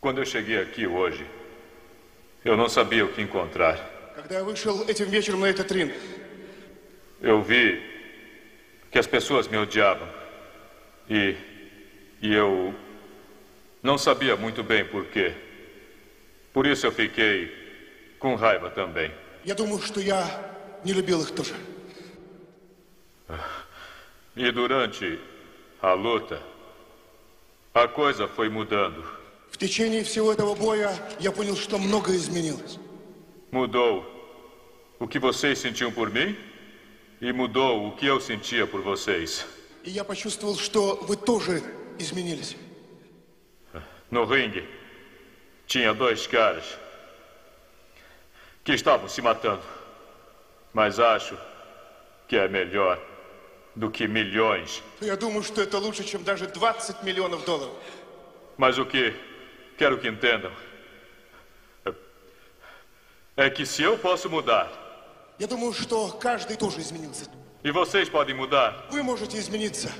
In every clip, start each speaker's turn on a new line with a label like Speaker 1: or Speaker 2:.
Speaker 1: Quando eu cheguei aqui hoje, eu não sabia o que encontrar.
Speaker 2: Когда я вышел этим вечером на этот ринг,
Speaker 1: Eu vi que as pessoas me odiavam. E. E eu. Não sabia muito bem por quê. Por isso eu fiquei com raiva também.
Speaker 2: я думаю, что я не любил их тоже.
Speaker 1: E durante a luta, a coisa foi mudando.
Speaker 2: Течение всего этого боя я понял, что многое изменилось.
Speaker 1: Mudou o que vocês sentiam por mim e mudou o que eu sentia por vocês.
Speaker 2: И я почувствовал, что вы тоже изменились.
Speaker 1: No ringue, tinha dois caras que estavam se matando. Mas acho que é melhor do que milhões.
Speaker 2: Я думаю, что это лучше, чем даже 20 миллионов долларов.
Speaker 1: Mas o que quero que entendam é que se eu posso mudar
Speaker 2: Я думаю, что каждый тоже изменился.
Speaker 1: e vocês podem mudar,
Speaker 2: Вы можете измениться.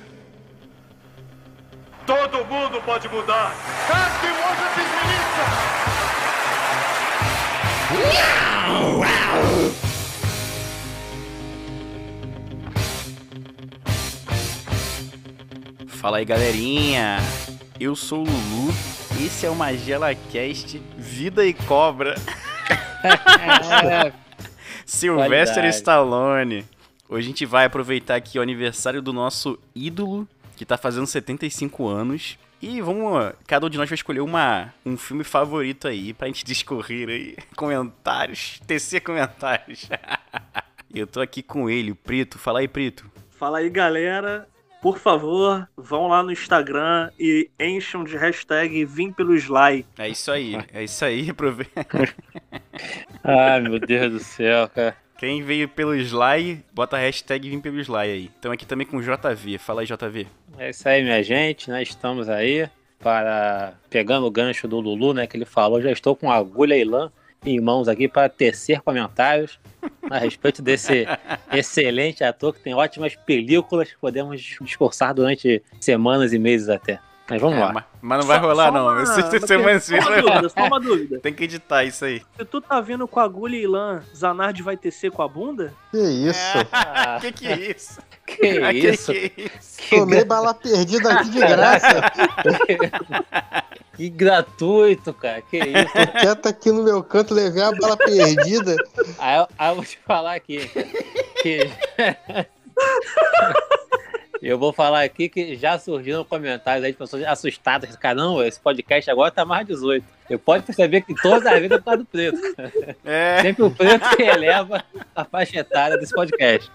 Speaker 1: todo mundo pode mudar.
Speaker 2: Каждый может измениться!
Speaker 3: Fala aí, galerinha. Eu sou o Lulu. esse é o Magela Cast Vida e Cobra. Sylvester
Speaker 4: Qualidade.
Speaker 3: Stallone. Hoje a gente vai aproveitar aqui o aniversário do nosso ídolo, que tá fazendo 75 anos. E vamos, cada um de nós vai escolher uma, um filme favorito aí pra gente discorrer aí. Comentários, tecer comentários. Eu tô aqui com ele, o Prito. Fala aí, Prito.
Speaker 4: Fala aí, galera. Por favor, vão lá no Instagram e encham de hashtag Vim pelo Sly.
Speaker 3: É isso aí, é isso aí, aproveita.
Speaker 5: Ai, meu Deus do céu, cara.
Speaker 3: Quem veio pelo Sly, bota a hashtag Vim pelo Sly aí. Estamos aqui também com o JV. Fala aí, JV.
Speaker 5: É isso aí, minha gente. Nós estamos aí para pegando o gancho do Lulu, né? Que ele falou. Já estou com agulha e lã em mãos aqui para tecer comentários a respeito desse excelente ator que tem ótimas películas que podemos discursar durante semanas e meses até. Mas vamos
Speaker 3: É,
Speaker 5: lá.
Speaker 3: mas, mas não vai rolar,
Speaker 4: Só
Speaker 3: não.
Speaker 4: uma-
Speaker 3: Esse
Speaker 4: uma-
Speaker 3: semana
Speaker 4: Só uma dúvida, só uma dúvida.
Speaker 3: Tem que editar isso aí.
Speaker 4: Se tu tá vindo com agulha e lã, Zanardi vai tecer com a bunda?
Speaker 6: Que isso?
Speaker 5: Ah,
Speaker 3: que que é isso?
Speaker 5: que
Speaker 3: Ah,
Speaker 5: isso?
Speaker 3: Que que é isso?
Speaker 5: Que,
Speaker 6: Tomei bala perdida aqui de graça.
Speaker 5: que gratuito, cara. Que isso?
Speaker 6: Tô quieto aqui no meu canto, levei a bala perdida.
Speaker 5: Aí, eu- aí eu vou te falar aqui que eu vou falar aqui que já surgiram comentários aí de pessoas assustadas. Caramba, esse podcast agora tá mais 18. Eu pode perceber que toda a vida é por causa do preto.
Speaker 3: É,
Speaker 5: Sempre o preto que eleva a faixa etária desse podcast.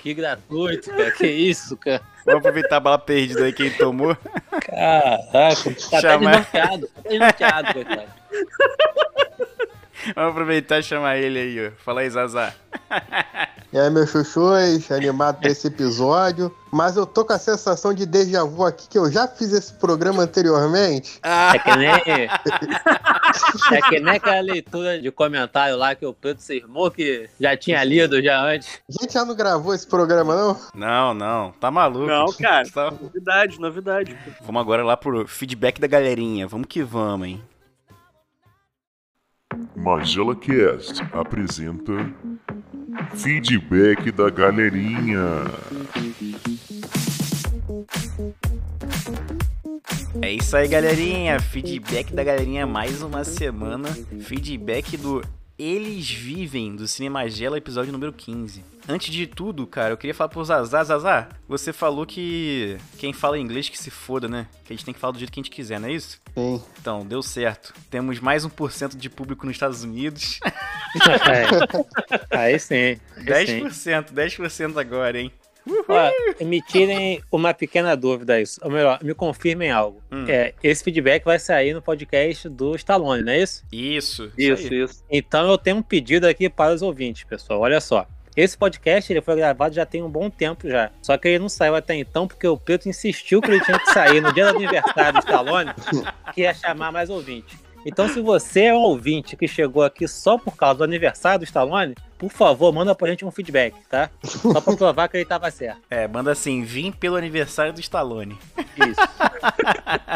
Speaker 5: Que gratuito, cara. Que isso, cara.
Speaker 3: vamos aproveitar a bala perdida aí quem tomou.
Speaker 5: Caraca, tá
Speaker 3: Chama-.
Speaker 5: Tá desnorteado, coitado.
Speaker 3: Vamos aproveitar e chamar ele aí, ó. Fala aí, Zazá.
Speaker 6: E aí, meus chuchus, animado pra esse episódio. Mas eu tô com a sensação de déjà vu aqui, que eu já fiz esse programa anteriormente.
Speaker 3: Ah,
Speaker 5: É que nem. É que nem aquela leitura de comentário lá que o Preto cismou que já tinha lido já antes.
Speaker 6: A gente já não gravou esse programa, não?
Speaker 3: não, não. Tá maluco.
Speaker 4: Não, cara.
Speaker 3: Tá-
Speaker 4: Novidade, novidade.
Speaker 3: Vamos agora lá pro feedback da galerinha. Vamos que vamos, hein.
Speaker 7: Magela Cast apresenta Feedback da Galerinha.
Speaker 3: É isso aí, galerinha. Feedback da galerinha mais uma semana. Feedback do Eles Vivem, do Cinemagela, episódio número 15. Antes de tudo, cara, eu queria falar pro Zazá. Zazá, você falou que quem fala inglês que se foda, né? Que a gente tem que falar do jeito que a gente quiser, não é isso?
Speaker 6: Sim.
Speaker 3: Então, deu certo. Temos mais 1% de público nos Estados Unidos.
Speaker 5: É. Aí sim. Aí sim.
Speaker 3: 10%, 10% agora, hein?
Speaker 5: Ó, me tirem uma pequena dúvida aí. Ou melhor, me confirmem algo.
Speaker 3: Hum.
Speaker 5: É, esse feedback vai sair no podcast do Stallone, não é isso?
Speaker 3: Isso.
Speaker 4: Isso,
Speaker 3: aí.
Speaker 4: isso.
Speaker 5: Então eu tenho um pedido aqui para os ouvintes, pessoal. Olha só. Esse podcast ele foi gravado já tem um bom tempo já. Só que ele não saiu até então porque o Preto insistiu que ele tinha que sair no dia do aniversário do Stallone, que ia chamar mais ouvintes. Então, se você é um ouvinte que chegou aqui só por causa do aniversário do Stallone, por favor, manda pra gente um feedback, tá? Só pra provar que ele tava certo.
Speaker 3: É, manda assim, vim pelo aniversário do Stallone.
Speaker 5: Isso.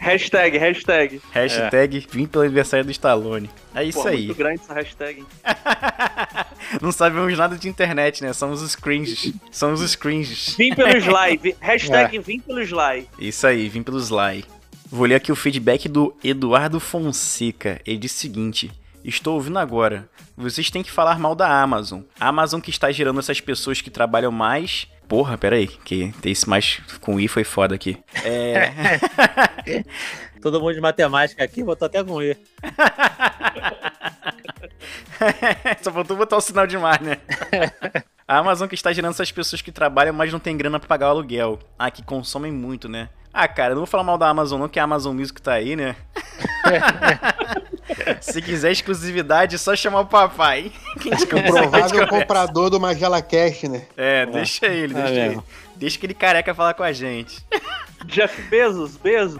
Speaker 4: Hashtag, hashtag.
Speaker 3: Hashtag vim pelo aniversário do Stallone. É isso
Speaker 4: Pô,
Speaker 3: aí.
Speaker 4: Muito grande essa hashtag. hein?
Speaker 3: Não sabemos nada de internet, né? Somos os cringes. Somos os cringes.
Speaker 4: Vim pelo Sly. vi- Hashtag vim pelo Sly.
Speaker 3: Isso aí, vim pelo Sly. Vou ler aqui o feedback do Eduardo Fonseca. Ele disse o seguinte: Estou ouvindo agora. Vocês têm que falar mal da Amazon. A Amazon que está gerando essas pessoas que trabalham mais. Porra, peraí, que tem esse mais com I foi foda aqui. É.
Speaker 5: Todo mundo de matemática aqui botou até com I.
Speaker 3: Só faltou botar o sinal de mar, né? A Amazon que está gerando essas pessoas que trabalham, mas não tem grana pra pagar o aluguel. Ah, que consomem muito, né? Ah, cara, não vou falar mal da Amazon não, que a Amazon Music tá aí, né? Se quiser exclusividade, é só chamar o papai. Que a gente
Speaker 6: O provável comprador do Magela Cash, né?
Speaker 3: É, deixa ele,
Speaker 5: Tá
Speaker 3: deixa ele.
Speaker 5: vendo?
Speaker 3: Deixa aquele careca falar com a gente.
Speaker 4: Jeff Bezos, Bezos.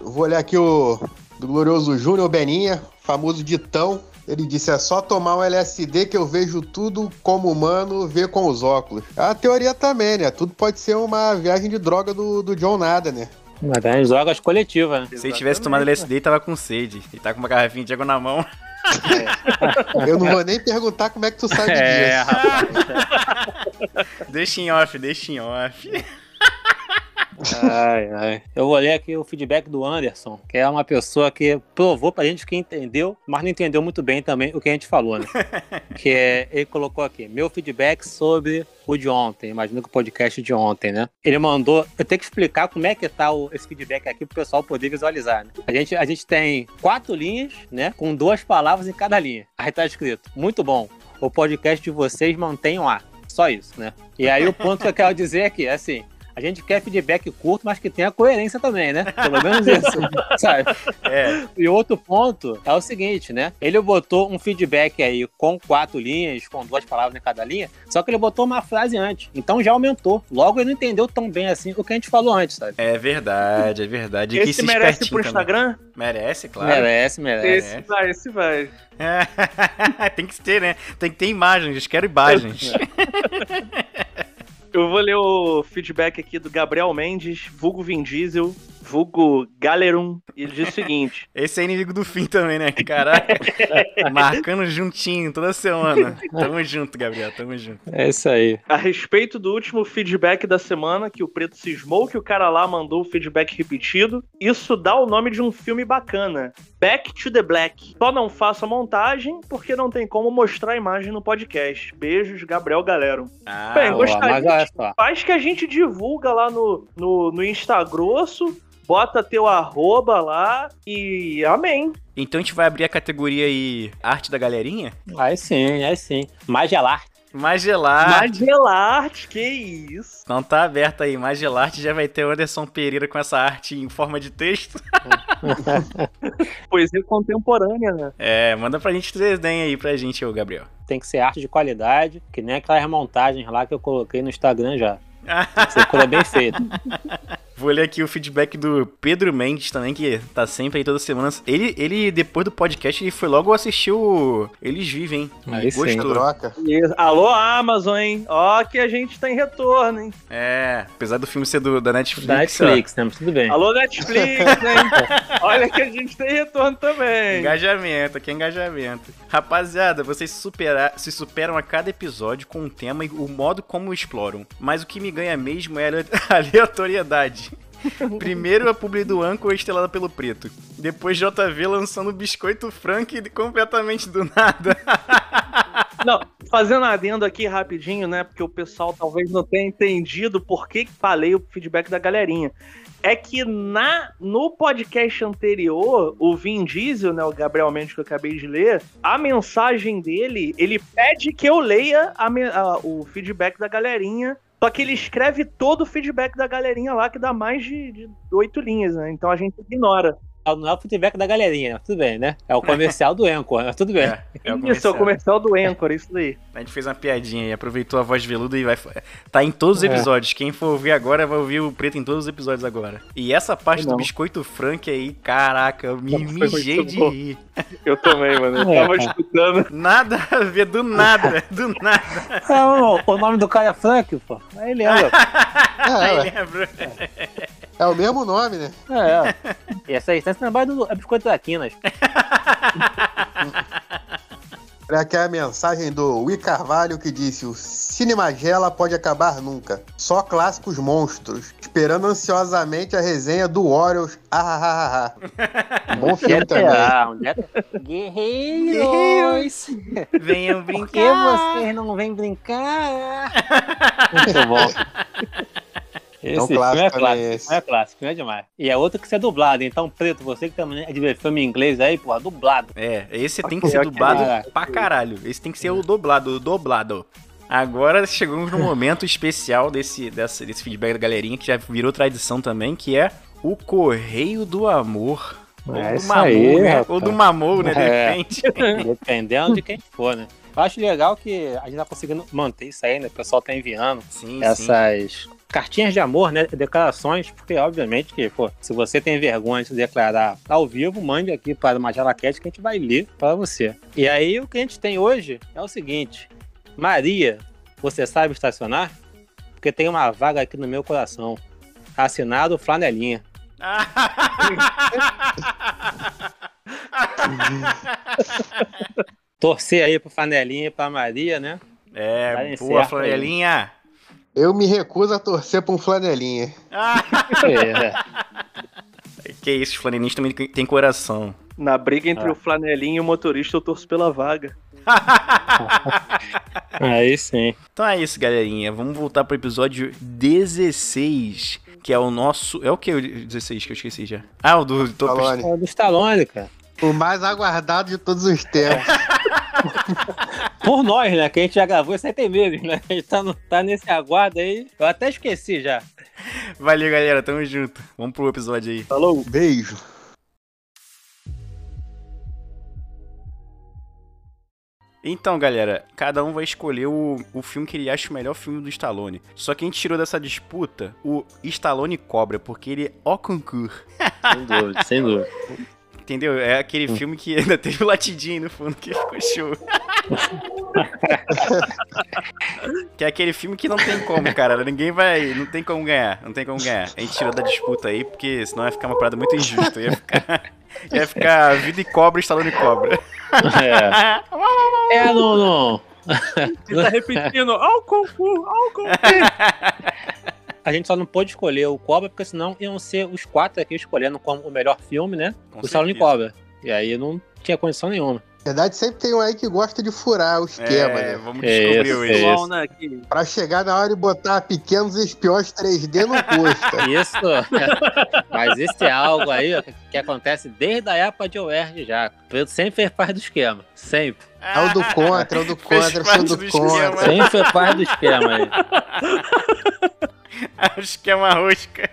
Speaker 6: Vou olhar aqui o do glorioso Júnior Beninha, famoso ditão. Ele disse: é só tomar um LSD que eu vejo tudo como humano vê com os óculos. É a teoria também, né? Tudo pode ser uma viagem de droga do, do John Nada, né?
Speaker 5: Mas tem drogas coletivas, né?
Speaker 3: Se ele tivesse tomado LSD, ele tava com sede. Ele tá com uma garrafinha de água na mão.
Speaker 6: Eu não vou nem perguntar como é que tu sabe
Speaker 5: É,
Speaker 6: disso.
Speaker 5: rapaz.
Speaker 3: Deixa em off, deixa em off.
Speaker 5: Ai, ai. Eu vou ler aqui o feedback do Anderson, que é uma pessoa que provou pra gente que entendeu, mas não entendeu muito bem também o que a gente falou, né? que é, ele colocou aqui, meu feedback sobre o de ontem, imagino que o podcast de ontem, né? Ele mandou, eu tenho que explicar como é que tá o, esse feedback aqui pro pessoal poder visualizar, né? A gente, a gente tem quatro linhas, né? Com duas palavras em cada linha. Aí tá escrito, muito bom, o podcast de vocês mantenham a. Só isso, né? E aí o ponto que eu quero dizer aqui é assim, a gente quer feedback curto, mas que tenha coerência também, né? Pelo menos isso, sabe?
Speaker 3: É,
Speaker 5: E outro ponto é o seguinte, né? Ele botou um feedback aí com quatro linhas, com duas palavras em cada linha, só que ele botou uma frase antes. Então já aumentou. Logo ele não entendeu tão bem assim o que a gente falou antes, sabe?
Speaker 3: é verdade, é verdade. E que
Speaker 4: Esse
Speaker 3: se
Speaker 4: merece pro
Speaker 3: também.
Speaker 4: Instagram?
Speaker 3: Merece, claro.
Speaker 5: Merece, merece.
Speaker 4: Esse vai, esse vai.
Speaker 3: Tem que ter, né? Tem que ter imagens, quero imagens.
Speaker 4: Eu vou ler o feedback aqui do Gabriel Mendes, vulgo Vin Diesel, vulgo Galerum. E ele diz o seguinte:
Speaker 3: Esse é inimigo do fim também, né? Caraca. Marcando juntinho toda semana. Tamo junto, Gabriel, tamo junto.
Speaker 5: É isso aí.
Speaker 4: a respeito do último feedback da semana, que o Preto cismou que o cara lá mandou o feedback repetido, isso dá o nome de um filme bacana. Back to the Black. Só não faça montagem, porque não tem como mostrar a imagem no podcast. Beijos, Gabriel Galero.
Speaker 3: Ah,
Speaker 4: Bem,
Speaker 5: Boa,
Speaker 4: gostaria
Speaker 5: mas olha só.
Speaker 4: Faz que a gente divulga lá no, no, no Instagrosso, bota teu arroba lá e amém.
Speaker 3: Então a gente vai abrir a categoria aí Arte da Galerinha?
Speaker 5: Aí sim, aí sim. Magelar.
Speaker 3: Magelar.
Speaker 4: Magelarte, que isso.
Speaker 3: Não tá aberto aí. Magelarte já vai ter o Anderson Pereira com essa arte em forma de texto.
Speaker 4: Poesia contemporânea, né?
Speaker 3: É, manda pra gente desenho aí pra gente, ô Gabriel.
Speaker 5: Tem que ser arte de qualidade, que nem aquelas montagens lá que eu coloquei no Instagram já. Tem que ser coisa bem feita.
Speaker 3: Vou ler aqui o feedback do Pedro Mendes também, que tá sempre aí toda semana. Ele, ele depois do podcast, ele foi logo assistir o Eles Vivem, hein?
Speaker 5: Aí sim.
Speaker 3: Gostou.
Speaker 6: Troca.
Speaker 4: E, alô, Amazon, hein? Ó, que a gente tá em retorno, hein?
Speaker 3: É, apesar do filme ser do, da Netflix.
Speaker 5: Da Netflix, né? Mas tudo bem.
Speaker 4: Alô, Netflix, hein? Olha que a gente tem retorno
Speaker 3: ó.
Speaker 4: também.
Speaker 3: Engajamento, aqui é engajamento. Rapaziada, vocês supera- se superam a cada episódio com um tema e o modo como o exploram. Mas o que me ganha mesmo é a aleatoriedade. Primeiro a publi do Anco estrelada pelo Preto. Depois JV lançando Biscoito Frank completamente do nada.
Speaker 4: Não, fazendo adendo aqui rapidinho, né? Porque o pessoal talvez não tenha entendido por que falei o feedback da galerinha. É que na no podcast anterior, o Vin Diesel, né, o Gabriel Mendes que eu acabei de ler, a mensagem dele, ele pede que eu leia a a- o feedback da galerinha. Só que ele escreve todo o feedback da galerinha lá, que dá mais de oito linhas, né? Então a gente ignora.
Speaker 5: Não é o feedback da galerinha, mas tudo bem, né? É o comercial do Anchor, mas tudo bem.
Speaker 3: É, é o
Speaker 4: Isso, é o
Speaker 3: comercial.
Speaker 4: do Anchor, isso daí.
Speaker 3: A gente fez uma piadinha e aproveitou a voz veluda e vai. Tá em todos os
Speaker 5: É.
Speaker 3: episódios. Quem for ouvir agora vai ouvir o preto em todos os episódios agora. E essa parte do biscoito Frank aí, caraca, eu me mijei de
Speaker 4: bom.
Speaker 3: rir.
Speaker 4: Eu também, mano. Eu
Speaker 5: É,
Speaker 4: tava escutando.
Speaker 3: Nada a ver, do nada, do nada.
Speaker 5: Não, o nome do cara é Frank, pô. Aí lembra.
Speaker 6: É,
Speaker 3: Aí lembra.
Speaker 6: É o mesmo nome, né?
Speaker 5: É. E essa aí, você lembra do é Biscoito da Quinas.
Speaker 6: Olha aqui a mensagem do Wi Carvalho que disse: O Cinemagela pode acabar nunca. Só clássicos monstros. Esperando ansiosamente a resenha do Orioles. Ah, ah, ah, ah. Bom filme também.
Speaker 5: É Guerreiros!
Speaker 3: Venham
Speaker 5: Por que
Speaker 3: brincar.
Speaker 5: vocês não vêm brincar? Muito bom. Esse
Speaker 6: É um
Speaker 5: filme
Speaker 6: clássico
Speaker 5: é clássico, é clássico, filme é demais. E é outro que você é dublado, então, Preto, você que também é de ver filme em inglês aí, porra, dublado.
Speaker 3: É, esse tem que ser dublado
Speaker 5: Caraca.
Speaker 3: pra caralho. Esse tem que ser o dublado, o dublado. Agora chegamos no momento especial desse, desse, desse feedback da galerinha, que já virou tradição também, que é o Correio do Amor. Ou
Speaker 5: É
Speaker 3: do Mamor,
Speaker 5: aí,
Speaker 3: né? Ou do Mamor, né? De
Speaker 5: É.
Speaker 3: repente.
Speaker 5: Dependendo de quem for, né? Eu acho legal que a gente tá conseguindo manter isso aí, né? O pessoal tá enviando
Speaker 3: Sim, sim.
Speaker 5: Cartinhas de amor, né? Declarações, porque obviamente que, pô, se você tem vergonha de declarar ao vivo, mande aqui para Magela Cat que a gente vai ler para você. E aí o que a gente tem hoje é o seguinte: Maria, você sabe estacionar? Porque tem uma vaga aqui no meu coração. Assinado Flanelinha. Torcer aí pro Flanelinha e pra Maria, né?
Speaker 3: é, boa, flanelinha.
Speaker 6: Eu me recuso a torcer pra um flanelinha.
Speaker 5: É.
Speaker 3: Que isso, os flanelinhas também tem coração.
Speaker 4: Na briga entre
Speaker 5: Ah.
Speaker 4: o flanelinho e o motorista, eu torço pela vaga.
Speaker 5: Aí sim.
Speaker 3: Então é isso, galerinha. Vamos voltar pro episódio 16, que é o nosso. É o que o 16 que eu esqueci já? Ah, o do
Speaker 6: Stallone.
Speaker 5: É do Stallone, cara.
Speaker 6: O mais aguardado de todos os tempos.
Speaker 5: Por nós, né? Que a gente já gravou isso aí tem meses, né? A gente tá, no- tá nesse aguardo aí. Eu até esqueci já.
Speaker 3: Valeu, galera. Tamo junto. Vamos pro episódio aí.
Speaker 4: Falou.
Speaker 6: Beijo.
Speaker 3: Então, galera, cada um vai escolher o, o filme que ele acha o melhor filme do Stallone. Só que a gente tirou dessa disputa o Stallone Cobra, porque ele é o concurso.
Speaker 5: Sem dúvida, sem dúvida.
Speaker 3: Entendeu? É aquele filme que ainda teve o latidinho no fundo que ficou show. que é aquele filme que não tem como, cara. Ninguém vai. Não tem como ganhar. Não tem como ganhar. A gente tirou da disputa aí, porque senão ia ficar uma parada muito injusta. Ia ficar. Ia ficar vida e cobra e Stallone cobra.
Speaker 5: É, é não, não.
Speaker 4: Ele tá repetindo, ao concurso.
Speaker 5: A gente só não pôde escolher o Cobra, porque senão iam ser os quatro aqui escolhendo como o melhor filme, né?
Speaker 3: Com
Speaker 5: o Stallone
Speaker 3: certeza.
Speaker 5: Cobra. E aí não tinha condição nenhuma.
Speaker 6: Na verdade, sempre tem um aí que gosta de furar o esquema,
Speaker 3: É,
Speaker 6: né?
Speaker 3: vamos descobrir
Speaker 5: isso, isso.
Speaker 4: Bom, né, que
Speaker 6: Pra chegar na hora e botar pequenos espiões 3D no custa.
Speaker 5: Isso. Mas esse é algo aí ó, que, acontece desde a época de UERJ já. O sempre fez parte do esquema. Sempre.
Speaker 6: É o do contra, é o do contra, eu sou
Speaker 3: do
Speaker 6: do contra.
Speaker 5: Sempre fez parte do esquema aí.
Speaker 3: Acho que é uma rosca.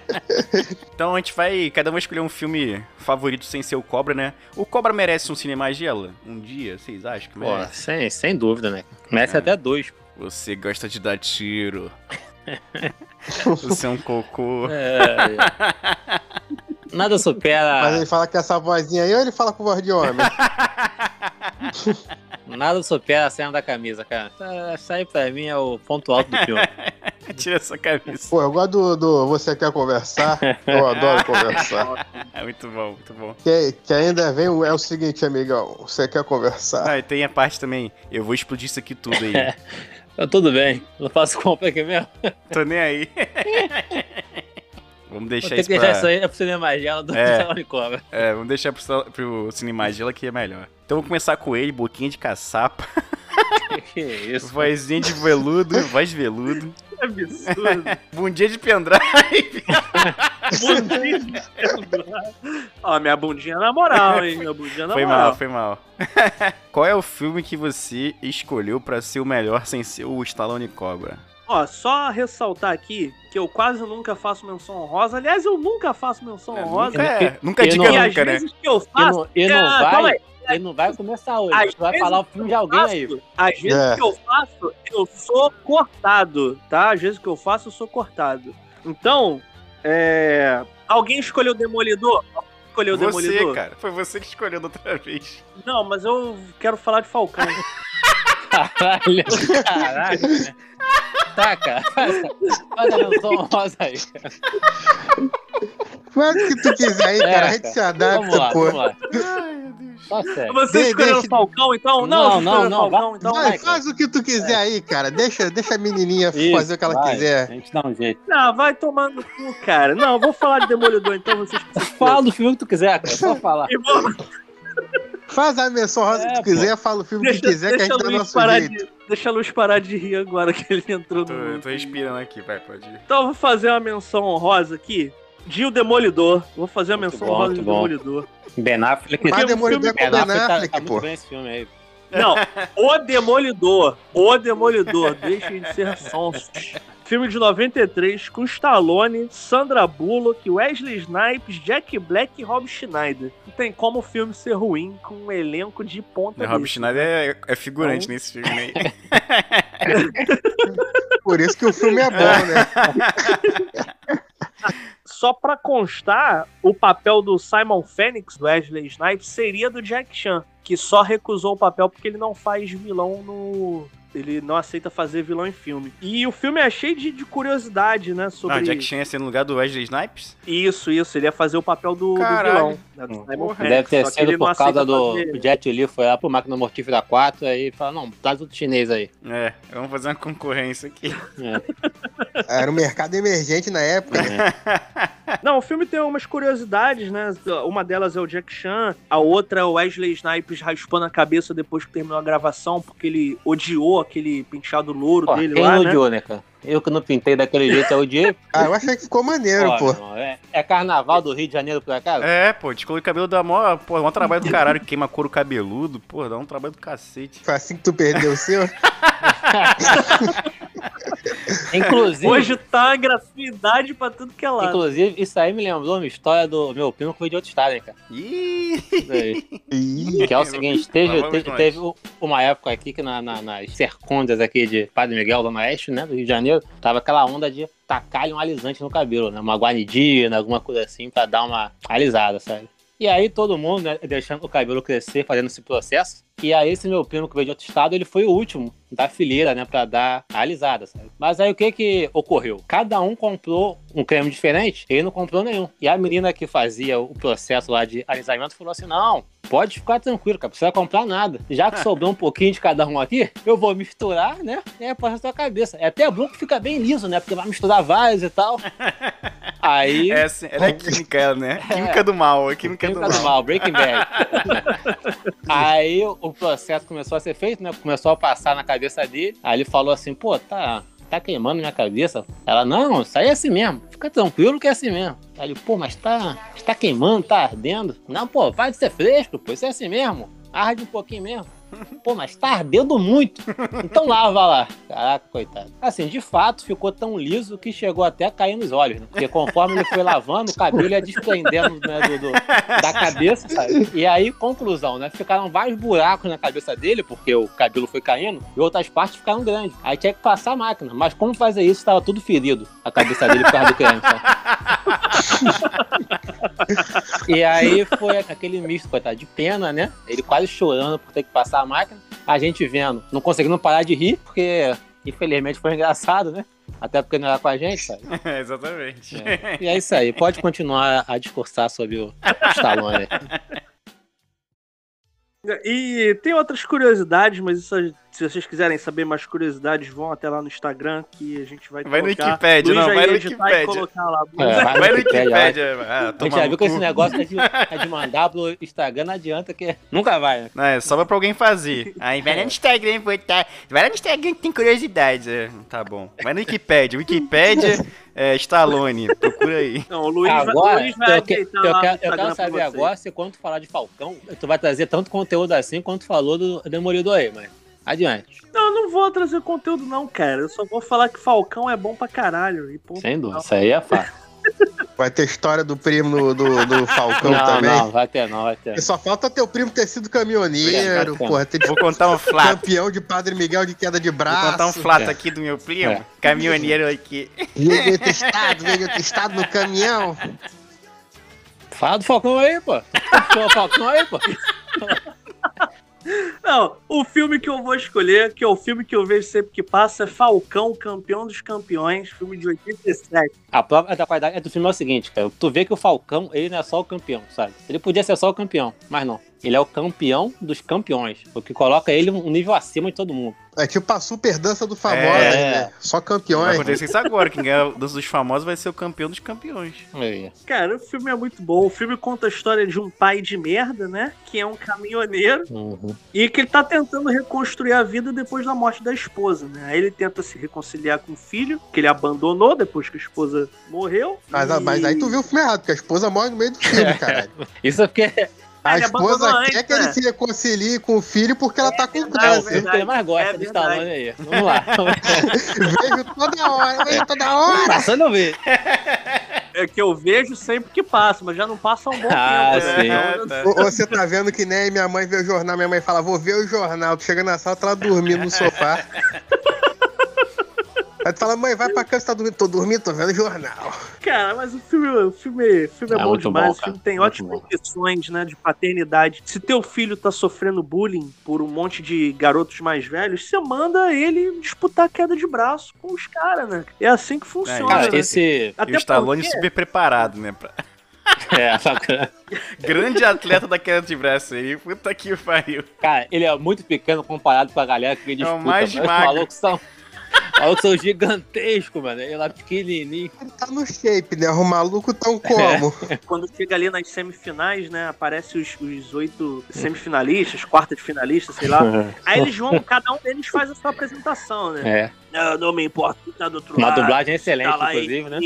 Speaker 3: então a gente vai. Cada um vai escolher um filme favorito sem ser o Cobra, né? O Cobra merece um Cinemagela? Um dia, vocês acham que
Speaker 5: Pô,
Speaker 3: merece?
Speaker 5: sem, sem dúvida, né? Merece
Speaker 3: É.
Speaker 5: até dois.
Speaker 3: Você gosta de dar tiro. Você é um cocô.
Speaker 5: É, é. Nada
Speaker 6: Mas
Speaker 5: supera.
Speaker 6: ele fala com essa vozinha aí ou ele fala com voz de homem?
Speaker 5: Nada supera a cena da camisa, cara. Essa- Essa aí pra mim é o ponto alto do filme.
Speaker 3: Tira essa camisa.
Speaker 6: Pô, eu gosto do, do Você Quer Conversar? Eu adoro conversar.
Speaker 3: É muito bom, muito bom.
Speaker 6: Que, que ainda vem o, é o seguinte, amigão. Você quer conversar?
Speaker 3: Ah, e tem a parte também. Eu vou explodir isso aqui tudo aí.
Speaker 5: Eu, tudo bem, não faço compra aqui mesmo.
Speaker 3: Tô nem aí. Vamos deixar
Speaker 5: que
Speaker 3: isso
Speaker 5: deixar
Speaker 3: pra...
Speaker 5: isso aí pro cinema gela do
Speaker 3: É.
Speaker 5: Salão de Cobra.
Speaker 3: É, vamos deixar pro, pro Cinemagela que é melhor. Então vamos começar com ele, boquinha de caçapa,
Speaker 5: Que isso.
Speaker 3: vozinha de veludo, voz de veludo,
Speaker 4: absurdo.
Speaker 3: bundinha de pendrive.
Speaker 4: Bundinha. Ó, minha bundinha na moral, hein? Minha bundinha na
Speaker 3: Foi
Speaker 4: moral.
Speaker 3: mal, foi mal. Qual é o filme que você escolheu pra ser o melhor sem ser o Stallone Cobra?
Speaker 4: Ó, só ressaltar aqui que eu quase nunca faço menção honrosa. Aliás, eu nunca faço menção
Speaker 3: É,
Speaker 4: honrosa.
Speaker 3: nunca é, nunca
Speaker 5: e
Speaker 3: diga
Speaker 5: não-
Speaker 4: e às
Speaker 3: nunca, né?
Speaker 4: vezes que eu
Speaker 5: E
Speaker 4: faço.
Speaker 5: não, e não
Speaker 4: Ah, calma
Speaker 5: vai,
Speaker 4: aí.
Speaker 5: ele não vai começar hoje.
Speaker 4: Às
Speaker 5: vai falar o filme de alguém aí.
Speaker 4: faço, às vezes
Speaker 6: É.
Speaker 4: que eu faço, eu sou cortado, tá? Às vezes que eu faço, eu sou cortado. Então, é... alguém escolheu o Demolidor? Alguém Escolheu o
Speaker 3: Você,
Speaker 4: Demolidor?
Speaker 3: cara. Foi você que escolheu da outra vez.
Speaker 4: Não, mas eu quero falar de Falcão.
Speaker 5: Caralho, caralho. né? Tá, cara. Faz faz a menção rosa aí.
Speaker 6: Faz o que tu quiser aí,
Speaker 5: É,
Speaker 6: cara. A gente se adapta,
Speaker 5: Vamos lá,
Speaker 6: pô.
Speaker 5: vamos lá.
Speaker 3: Ai, meu Deus.
Speaker 5: Sério.
Speaker 4: Você escolheu
Speaker 6: deixa-
Speaker 4: o Falcão, então?
Speaker 5: Não,
Speaker 4: Não,
Speaker 5: não, não,
Speaker 4: Falcão, então.
Speaker 6: Vai, faz o que tu quiser aí, cara. Deixa, deixa a menininha
Speaker 5: Isso,
Speaker 6: fazer o que ela
Speaker 5: vai,
Speaker 6: quiser.
Speaker 5: A gente dá um jeito.
Speaker 4: Ah, vai tomar no cu, cara. Não, eu vou falar de Demolidor, então vocês
Speaker 5: Fala do filme que tu quiser, cara. Só falar.
Speaker 4: E vou-
Speaker 6: Faz a menção rosa
Speaker 5: É,
Speaker 6: que tu
Speaker 5: pô.
Speaker 6: quiser, fala o filme
Speaker 4: Deixa,
Speaker 6: que quiser, que a
Speaker 4: deixa,
Speaker 6: gente
Speaker 4: a
Speaker 6: dá
Speaker 4: Luiz
Speaker 6: nosso
Speaker 4: parar
Speaker 6: jeito.
Speaker 4: de, deixa a Luz parar de rir agora que ele entrou
Speaker 3: Tô,
Speaker 4: no.
Speaker 3: tô respirando aqui, vai, pode ir.
Speaker 4: Então eu vou fazer uma menção honrosa aqui de O Demolidor. Vou fazer
Speaker 5: Muito
Speaker 4: menção
Speaker 5: bom,
Speaker 4: honrosa de
Speaker 5: bom.
Speaker 4: Demolidor.
Speaker 5: Ben Affleck.
Speaker 6: Mas Demolidor é com
Speaker 5: Ben Affleck tá, tá
Speaker 6: pô.
Speaker 5: esse filme aí.
Speaker 4: Não, O Demolidor. O Demolidor. Deixem de ser sonsos. Filme de 93 com Stallone, Sandra Bullock, Wesley Snipes, Jack Black e Rob Schneider. Não tem como o filme ser ruim com um elenco de ponta
Speaker 3: Rob. Schneider é, é figurante
Speaker 4: Então-
Speaker 3: nesse filme aí.
Speaker 6: Por isso que o filme é bom, né?
Speaker 4: Só pra constar, o papel do Simon Phoenix, do Wesley Snipes, seria do Jack Chan, que só recusou o papel porque ele não faz vilão no. Ele não aceita fazer vilão em filme. E o filme é cheio de, de curiosidade, né? Sobre
Speaker 3: Não, Jack Chan ia ser no lugar do Wesley Snipes?
Speaker 4: isso, isso. Ele ia fazer o papel do, do vilão. né, do
Speaker 5: Deve ter sido por causa do
Speaker 4: fazer-
Speaker 5: o Jet Li foi lá pro Máquina Mortífera 4 aí fala, não, traz tudo chinês aí.
Speaker 3: É, vamos fazer uma concorrência aqui.
Speaker 5: É.
Speaker 6: Era um mercado emergente na época. né?
Speaker 4: Não, o filme tem umas curiosidades, né? Uma delas é o Jack Chan, a outra é o Wesley Snipes raspando a cabeça depois que terminou a gravação, porque ele odiou aquele penteado louro
Speaker 5: Pô,
Speaker 4: dele
Speaker 5: quem
Speaker 4: lá, né?
Speaker 5: odiou, né, cara? Eu que não pintei daquele jeito, eu odiei.
Speaker 6: Ah, eu achei que ficou maneiro,
Speaker 5: Pô,
Speaker 6: pô.
Speaker 5: é, é carnaval do Rio de Janeiro por acaso?
Speaker 3: É, pô, descolor o cabelo dá mó, pô, mó trabalho do caralho, queima couro cabeludo, pô, dá um trabalho do cacete.
Speaker 6: Foi assim que tu perdeu o seu?
Speaker 5: Inclusive,
Speaker 4: Hoje tá uma gratuidade pra tudo que é lado.
Speaker 5: inclusive, isso aí me lembrou uma história do meu primo que foi de outro estado, hein, cara.
Speaker 3: Ih,
Speaker 5: Que é o seguinte,
Speaker 3: Lá
Speaker 5: teve, teve u- uma época aqui que na, na- nas cercondas aqui de Padre Miguel, Zona Oeste, né, do Rio de Janeiro, tava aquela onda de tacar um alisante no cabelo, né, uma guanidina, alguma coisa assim, pra dar uma alisada, sabe? E aí todo mundo, né, deixando o cabelo crescer, fazendo esse processo. E aí esse meu primo que veio de outro estado, ele foi o último da fileira, né, pra dar a alisada, sabe? Mas aí o que que ocorreu? Cada um comprou um creme diferente, ele não comprou nenhum. E a menina que fazia o processo lá de alisamento falou assim, não, pode ficar tranquilo, cara, não precisa comprar nada. Já que sobrou um pouquinho de cada um aqui, eu vou misturar, né, e aí passa na sua cabeça. É até bom que fica bem liso, né, porque vai misturar vários e tal. Aí...
Speaker 3: é assim, ela é química, ela, né? Química do mal, é química do
Speaker 5: Química do
Speaker 3: mal.
Speaker 5: mal, Breaking Bad. Aí o processo começou a ser feito, né? Começou a passar na cabeça dele. Aí ele falou assim, pô, tá, tá queimando minha cabeça. Ela, não, isso aí é assim mesmo. Fica tranquilo que é assim mesmo. Aí ele, pô, mas tá, tá queimando, tá ardendo. Não, pô, vai de ser fresco, pô, isso é assim mesmo. Arde um pouquinho mesmo. Pô, mas tá ardendo muito. Então lava lá. Caraca, coitado. Assim, de fato, ficou tão liso que chegou até a cair nos olhos, né? Porque conforme ele foi lavando, o cabelo ia desprendendo né, do, do- da cabeça, sabe? E aí, conclusão, né? Ficaram vários buracos na cabeça dele, porque o cabelo foi caindo, e outras partes ficaram grandes. Aí tinha que passar a máquina. Mas como fazer isso? Tava tudo ferido, a cabeça dele por causa do creme, sabe? E aí foi aquele misto, coitado, de pena, né? Ele quase chorando por ter que passar a máquina. A gente vendo, não conseguindo parar de rir, porque infelizmente foi engraçado, né? Até porque não era com a gente, sabe?
Speaker 3: É, exatamente.
Speaker 5: E é isso aí. Pode continuar a discursar sobre o Stallone.
Speaker 4: E tem outras curiosidades, mas isso, se vocês quiserem saber mais curiosidades, vão até lá no Instagram que a gente vai
Speaker 3: Vai no. Wikipedia,
Speaker 4: Luiz
Speaker 3: não,
Speaker 4: já
Speaker 3: vai no Wikipedia.
Speaker 4: E colocar lá.
Speaker 5: É, vai
Speaker 3: Vai no
Speaker 5: Wikipedia.
Speaker 3: Ah,
Speaker 5: A gente já viu que esse negócio é de, é de mandar pro Instagram, não adianta que nunca vai, né?
Speaker 3: Não, é só pra alguém fazer. Aí vai lá no Instagram, botar. Vai lá no Instagram que tem curiosidades. É, tá bom. Vai no Wikipedia. Wikipedia é Stallone. Procura aí.
Speaker 4: Não, o Luiz, vai- o
Speaker 5: Agora,
Speaker 4: Luiz vai
Speaker 5: eu, que- eu
Speaker 4: lá
Speaker 5: quero, eu saber agora se quando tu falar de Falcão, tu vai trazer tanto conteúdo assim quanto falou do Demolidor aí, mas Adiante.
Speaker 4: Não, eu não vou trazer conteúdo, não, cara. Eu só vou falar que Falcão é bom pra caralho. E ponto
Speaker 5: Sem dúvida, isso aí é fácil.
Speaker 6: Vai ter história do primo do, do, do Falcão
Speaker 5: Não,
Speaker 6: também.
Speaker 5: não, vai ter não, vai ter.
Speaker 6: E só falta teu primo ter sido caminhoneiro,
Speaker 5: Obrigado,
Speaker 6: porra, ter
Speaker 3: Vou contar um flato.
Speaker 6: campeão de Padre Miguel de queda de
Speaker 3: Vou
Speaker 6: braço.
Speaker 3: contar um flato
Speaker 5: É.
Speaker 3: aqui do meu primo,
Speaker 5: É.
Speaker 3: caminhoneiro aqui.
Speaker 6: Veio de outro estado, veio de outro estado no caminhão.
Speaker 5: Fala do Falcão aí, pô. Fala do Falcão aí, pô.
Speaker 4: Não, o filme que eu vou escolher, que é o filme que eu vejo sempre que passa, é Falcão, Campeão dos Campeões, filme de 87.
Speaker 5: A prova da qualidade do filme é o seguinte, cara. Tu vê que o Falcão, ele não é só o campeão, sabe? Ele podia ser só o campeão, mas não. Ele é o campeão dos campeões. O que coloca ele um nível acima de todo mundo.
Speaker 6: É tipo a super dança do famoso,
Speaker 5: É.
Speaker 6: né? Só
Speaker 3: Vai
Speaker 6: campeões.
Speaker 3: acontecer isso agora. Quem ganhar dos dos famosos vai ser o campeão dos campeões.
Speaker 5: Aí.
Speaker 4: Cara, o filme é muito bom. O filme conta a história de um pai de merda, né? Que é um caminhoneiro
Speaker 5: Uhum.
Speaker 4: e que ele tá tentando reconstruir a vida depois da morte da esposa, né? Aí ele tenta se reconciliar com o filho, que ele abandonou depois que a esposa morreu.
Speaker 6: Mas,
Speaker 4: e-
Speaker 6: mas aí tu viu o filme errado, porque a esposa morre no meio do filme, caralho.
Speaker 5: Isso é porque
Speaker 6: A
Speaker 4: Ele
Speaker 6: esposa
Speaker 4: antes,
Speaker 6: quer que ele
Speaker 4: né?
Speaker 6: se reconcilie com o filho porque ela tá com
Speaker 4: verdade,
Speaker 5: é o
Speaker 6: câncer.
Speaker 5: filme que ele mais gosta
Speaker 4: É
Speaker 5: do
Speaker 4: verdade.
Speaker 5: Stallone aí. Vamos lá.
Speaker 6: vejo toda hora, vejo toda hora.
Speaker 5: Passando eu ver.
Speaker 4: É que eu vejo sempre que passa, mas já não passa um bom
Speaker 5: Ah,
Speaker 4: tempo. né?
Speaker 5: sim.
Speaker 6: Ou Você tá vendo que nem minha mãe vê o jornal, minha mãe fala, vou ver o jornal. Tu chega na sala, tá lá dormindo no sofá. Aí tu fala, mãe, vai pra cama, você tá dormindo. Tô dormindo, tô vendo o jornal.
Speaker 4: Cara, mas o filme, o filme, o filme é,
Speaker 5: É
Speaker 4: bom demais.
Speaker 5: bom,
Speaker 4: o filme tem
Speaker 5: Muito
Speaker 4: ótimas
Speaker 5: bom.
Speaker 4: lições, né, de paternidade. Se teu filho tá sofrendo bullying por um monte de garotos mais velhos, você manda ele disputar queda de braço com os caras, né? É assim que funciona.
Speaker 5: Cara,
Speaker 4: né?
Speaker 5: esse.
Speaker 3: e o Stallone
Speaker 4: porque-
Speaker 3: super preparado, né? pra-
Speaker 5: É, bacana.
Speaker 3: Grande atleta da queda de braço aí. Puta que pariu.
Speaker 5: Cara, ele é muito pequeno comparado com a galera que ele
Speaker 3: É o
Speaker 5: disputa.
Speaker 3: mais
Speaker 5: mano. Os
Speaker 3: magro.
Speaker 5: malucos são. Os malucos são gigantescos, mano. Ele é pequenininho.
Speaker 6: Ele tá no shape, né? O maluco tão como?
Speaker 4: Quando chega ali nas semifinais, né, aparece os, os oito semifinalistas, quarta de finalista, sei lá. Aí eles vão, cada um deles faz a sua apresentação, né?
Speaker 5: É.
Speaker 4: Não, não me importa quem tá do outro
Speaker 5: Uma
Speaker 4: lado.
Speaker 5: dublagem excelente,
Speaker 4: tá lá
Speaker 5: inclusive, né?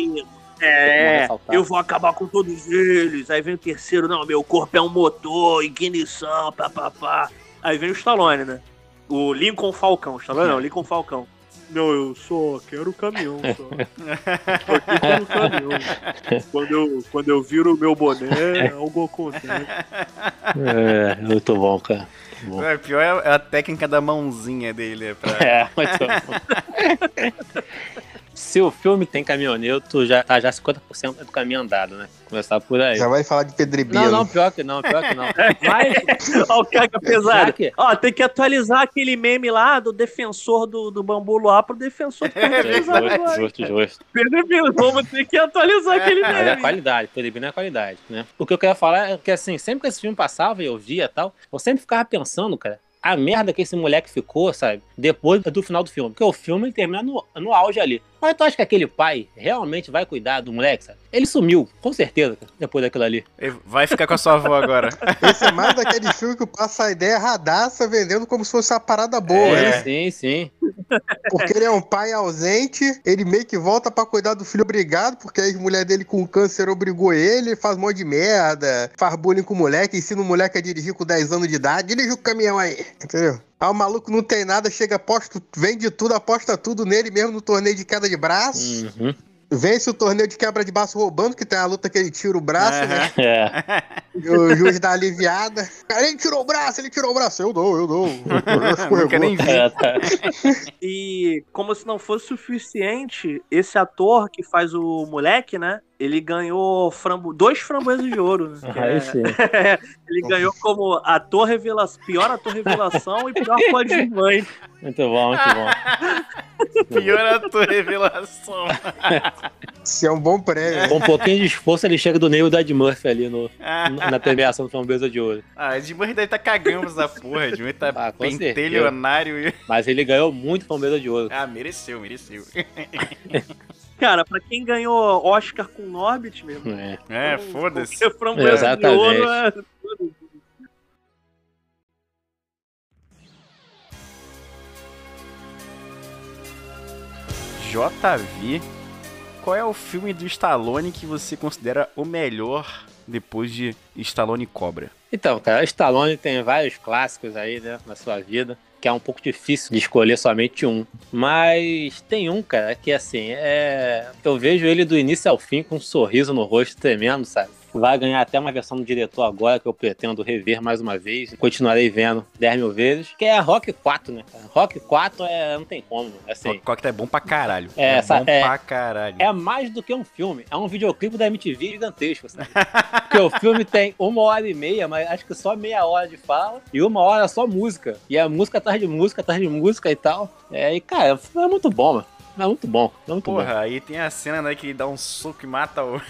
Speaker 4: É, eu vou acabar com todos eles. Aí vem o terceiro, não, meu corpo é um motor, ignição, papapá. Aí vem o Stallone, né? O Lincoln Falcão. Stallone não, Lincoln Falcão. Não, eu só quero o caminhão, só. Tô aqui pelo caminhão. Quando eu, quando eu viro o meu boné, algo acontece.
Speaker 5: É, muito bom, cara. Muito bom.
Speaker 3: É, pior é a técnica da mãozinha dele. É pra...
Speaker 5: É, muito bom. Se o filme tem caminhoneiro, tu já tá já 50% do caminho andado, né? Começar por aí.
Speaker 6: Já vai falar de Pedribino.
Speaker 5: Não, não, pior que não, pior que não. Mas,
Speaker 4: Ó, o caga pesado.
Speaker 5: Que-
Speaker 4: Ó, tem que atualizar aquele meme lá do defensor do, do bambu luar pro defensor do Pedro Pesado.
Speaker 5: justo, justo,
Speaker 4: vamos ter que atualizar aquele
Speaker 5: Mas é
Speaker 4: meme.
Speaker 5: qualidade, Peribino é qualidade, né? O que eu quero falar é que, assim, sempre que esse filme passava e eu via e tal, eu sempre ficava pensando, cara, a merda que esse moleque ficou, sabe? Depois do final do filme. Porque o filme termina no, no auge ali. Mas tu acha que aquele pai realmente vai cuidar do moleque, sabe? Ele sumiu, com certeza, depois daquilo ali.
Speaker 3: Ele Vai ficar com a sua avó agora.
Speaker 6: Esse é mais daquele filme que passa a ideia radaça vendendo como se fosse uma parada boa,
Speaker 3: É.
Speaker 6: né?
Speaker 5: Sim, sim.
Speaker 6: Porque ele é um pai ausente, ele meio que volta pra cuidar do filho obrigado, porque a mulher dele com câncer obrigou ele, faz um monte de merda, faz bullying com o moleque, ensina o moleque a dirigir com 10 anos de idade, dirige o caminhão aí, entendeu? Aí o maluco não tem nada, chega, aposta, vende tudo, aposta tudo nele mesmo no torneio de queda de braço.
Speaker 5: Uhum.
Speaker 6: Vence o torneio de quebra de braço roubando, que tem a luta que ele tira o braço, né?
Speaker 5: É.
Speaker 6: E o juiz dá aliviada. Cara, ele tirou o braço, ele tirou o braço. Eu dou, eu dou.
Speaker 3: Não quer nem ver.
Speaker 5: É, tá.
Speaker 4: E como se não fosse suficiente, esse ator que faz o moleque, né? Ele ganhou frambo... dois framboesas de ouro. Né? É-
Speaker 5: sim.
Speaker 4: Ele ganhou como ator revelação, pior ator revelação e pior coadjuvante.
Speaker 5: Muito bom, muito bom.
Speaker 3: Pior a tua revelação.
Speaker 6: Isso é um bom prêmio.
Speaker 5: Com um pouquinho de esforço, ele chega do Neil da Ed Murphy ali no, na premiação do Framboesa de Ouro.
Speaker 3: ah Ed Murray deve tá cagando essa porra. Ed Murray tá
Speaker 5: Ah,
Speaker 3: pentelionário.
Speaker 5: Mas ele ganhou muito Framboesa de Ouro.
Speaker 3: Ah, mereceu, mereceu.
Speaker 4: Cara, pra quem ganhou Oscar com Norbit, mesmo.
Speaker 5: É.
Speaker 3: É, foda-se.
Speaker 5: Exatamente.
Speaker 4: ouro é...
Speaker 3: JV, qual é o filme do Stallone que você considera o melhor depois de Stallone Cobra?
Speaker 5: Então, cara, Stallone tem vários clássicos aí, né, na sua vida, que é um pouco difícil de escolher somente um. Mas tem um, cara, que assim, é. Eu vejo ele do início ao fim com um sorriso no rosto tremendo, sabe? Vai ganhar até uma versão do diretor agora, que eu pretendo rever mais uma vez. Continuarei vendo 10 mil vezes. Que é a Rock 4, né? Rock 4 é. não tem como. Assim,
Speaker 3: Cocktail é bom pra caralho.
Speaker 5: É,
Speaker 3: É,
Speaker 5: essa-
Speaker 3: bom
Speaker 5: é-
Speaker 3: pra caralho.
Speaker 5: é mais do que um filme. É um videoclipe da MTV gigantesco, sabe? Porque o filme tem uma hora e meia, mas acho que só meia hora de fala e uma hora só música. E é música atrás de música, atrás de música e tal. É, e cara, é muito bom, mano. É muito bom, é muito
Speaker 3: Porra, aí tem a cena, né, que ele dá um soco e mata o,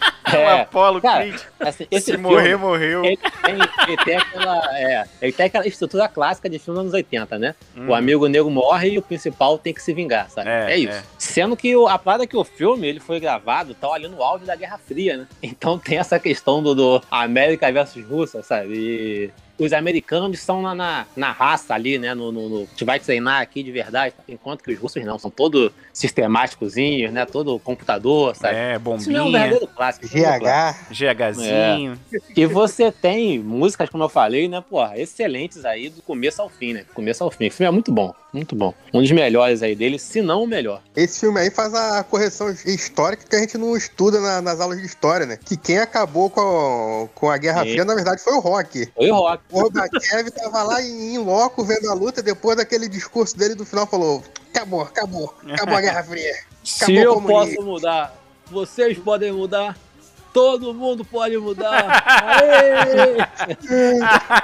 Speaker 5: É,
Speaker 3: Apollo
Speaker 5: cara,
Speaker 3: Creed.
Speaker 5: assim, esse
Speaker 3: Se
Speaker 5: filme,
Speaker 3: morrer, morreu.
Speaker 5: Ele tem, ele tem aquela, é, ele tem aquela estrutura clássica de filme dos anos 80, né?
Speaker 3: Hum.
Speaker 5: O amigo negro morre e o principal tem que se vingar, sabe?
Speaker 3: É,
Speaker 5: É, isso.
Speaker 3: é.
Speaker 5: Sendo que o- a parada é que o filme ele foi gravado tal ali no auge da Guerra Fria, né? Então tem essa questão do, do América versus Rússia, sabe? E os americanos são na, na, na raça ali, né? No, no, no- a gente vai treinar aqui de verdade, enquanto que os russos não, são todos sistemáticozinhos, né? Todo computador, sabe?
Speaker 3: É,
Speaker 5: Isso não é um
Speaker 3: bombinha,
Speaker 5: verdadeiro clássico. é.
Speaker 6: GH.
Speaker 3: GHzinho.
Speaker 5: e você tem músicas, como eu falei, né, porra, excelentes aí do começo ao fim, né? Do começo ao fim. O filme é muito bom, muito bom. Um dos melhores aí dele, se não o melhor.
Speaker 6: Esse filme aí faz a correção histórica que a gente não estuda na- nas aulas de história, né? Que quem acabou com, com a Guerra
Speaker 5: Sim.
Speaker 6: Fria, na verdade, foi o Rock.
Speaker 5: Foi o rock.
Speaker 6: O Gorbachev tava lá em, em loco vendo a luta, depois daquele discurso dele do final, falou: acabou, acabou, acabou a Guerra Fria.
Speaker 5: Se
Speaker 6: Acabou
Speaker 5: eu
Speaker 6: o comunismo.
Speaker 5: posso mudar, vocês podem mudar. Todo mundo pode mudar. Aê!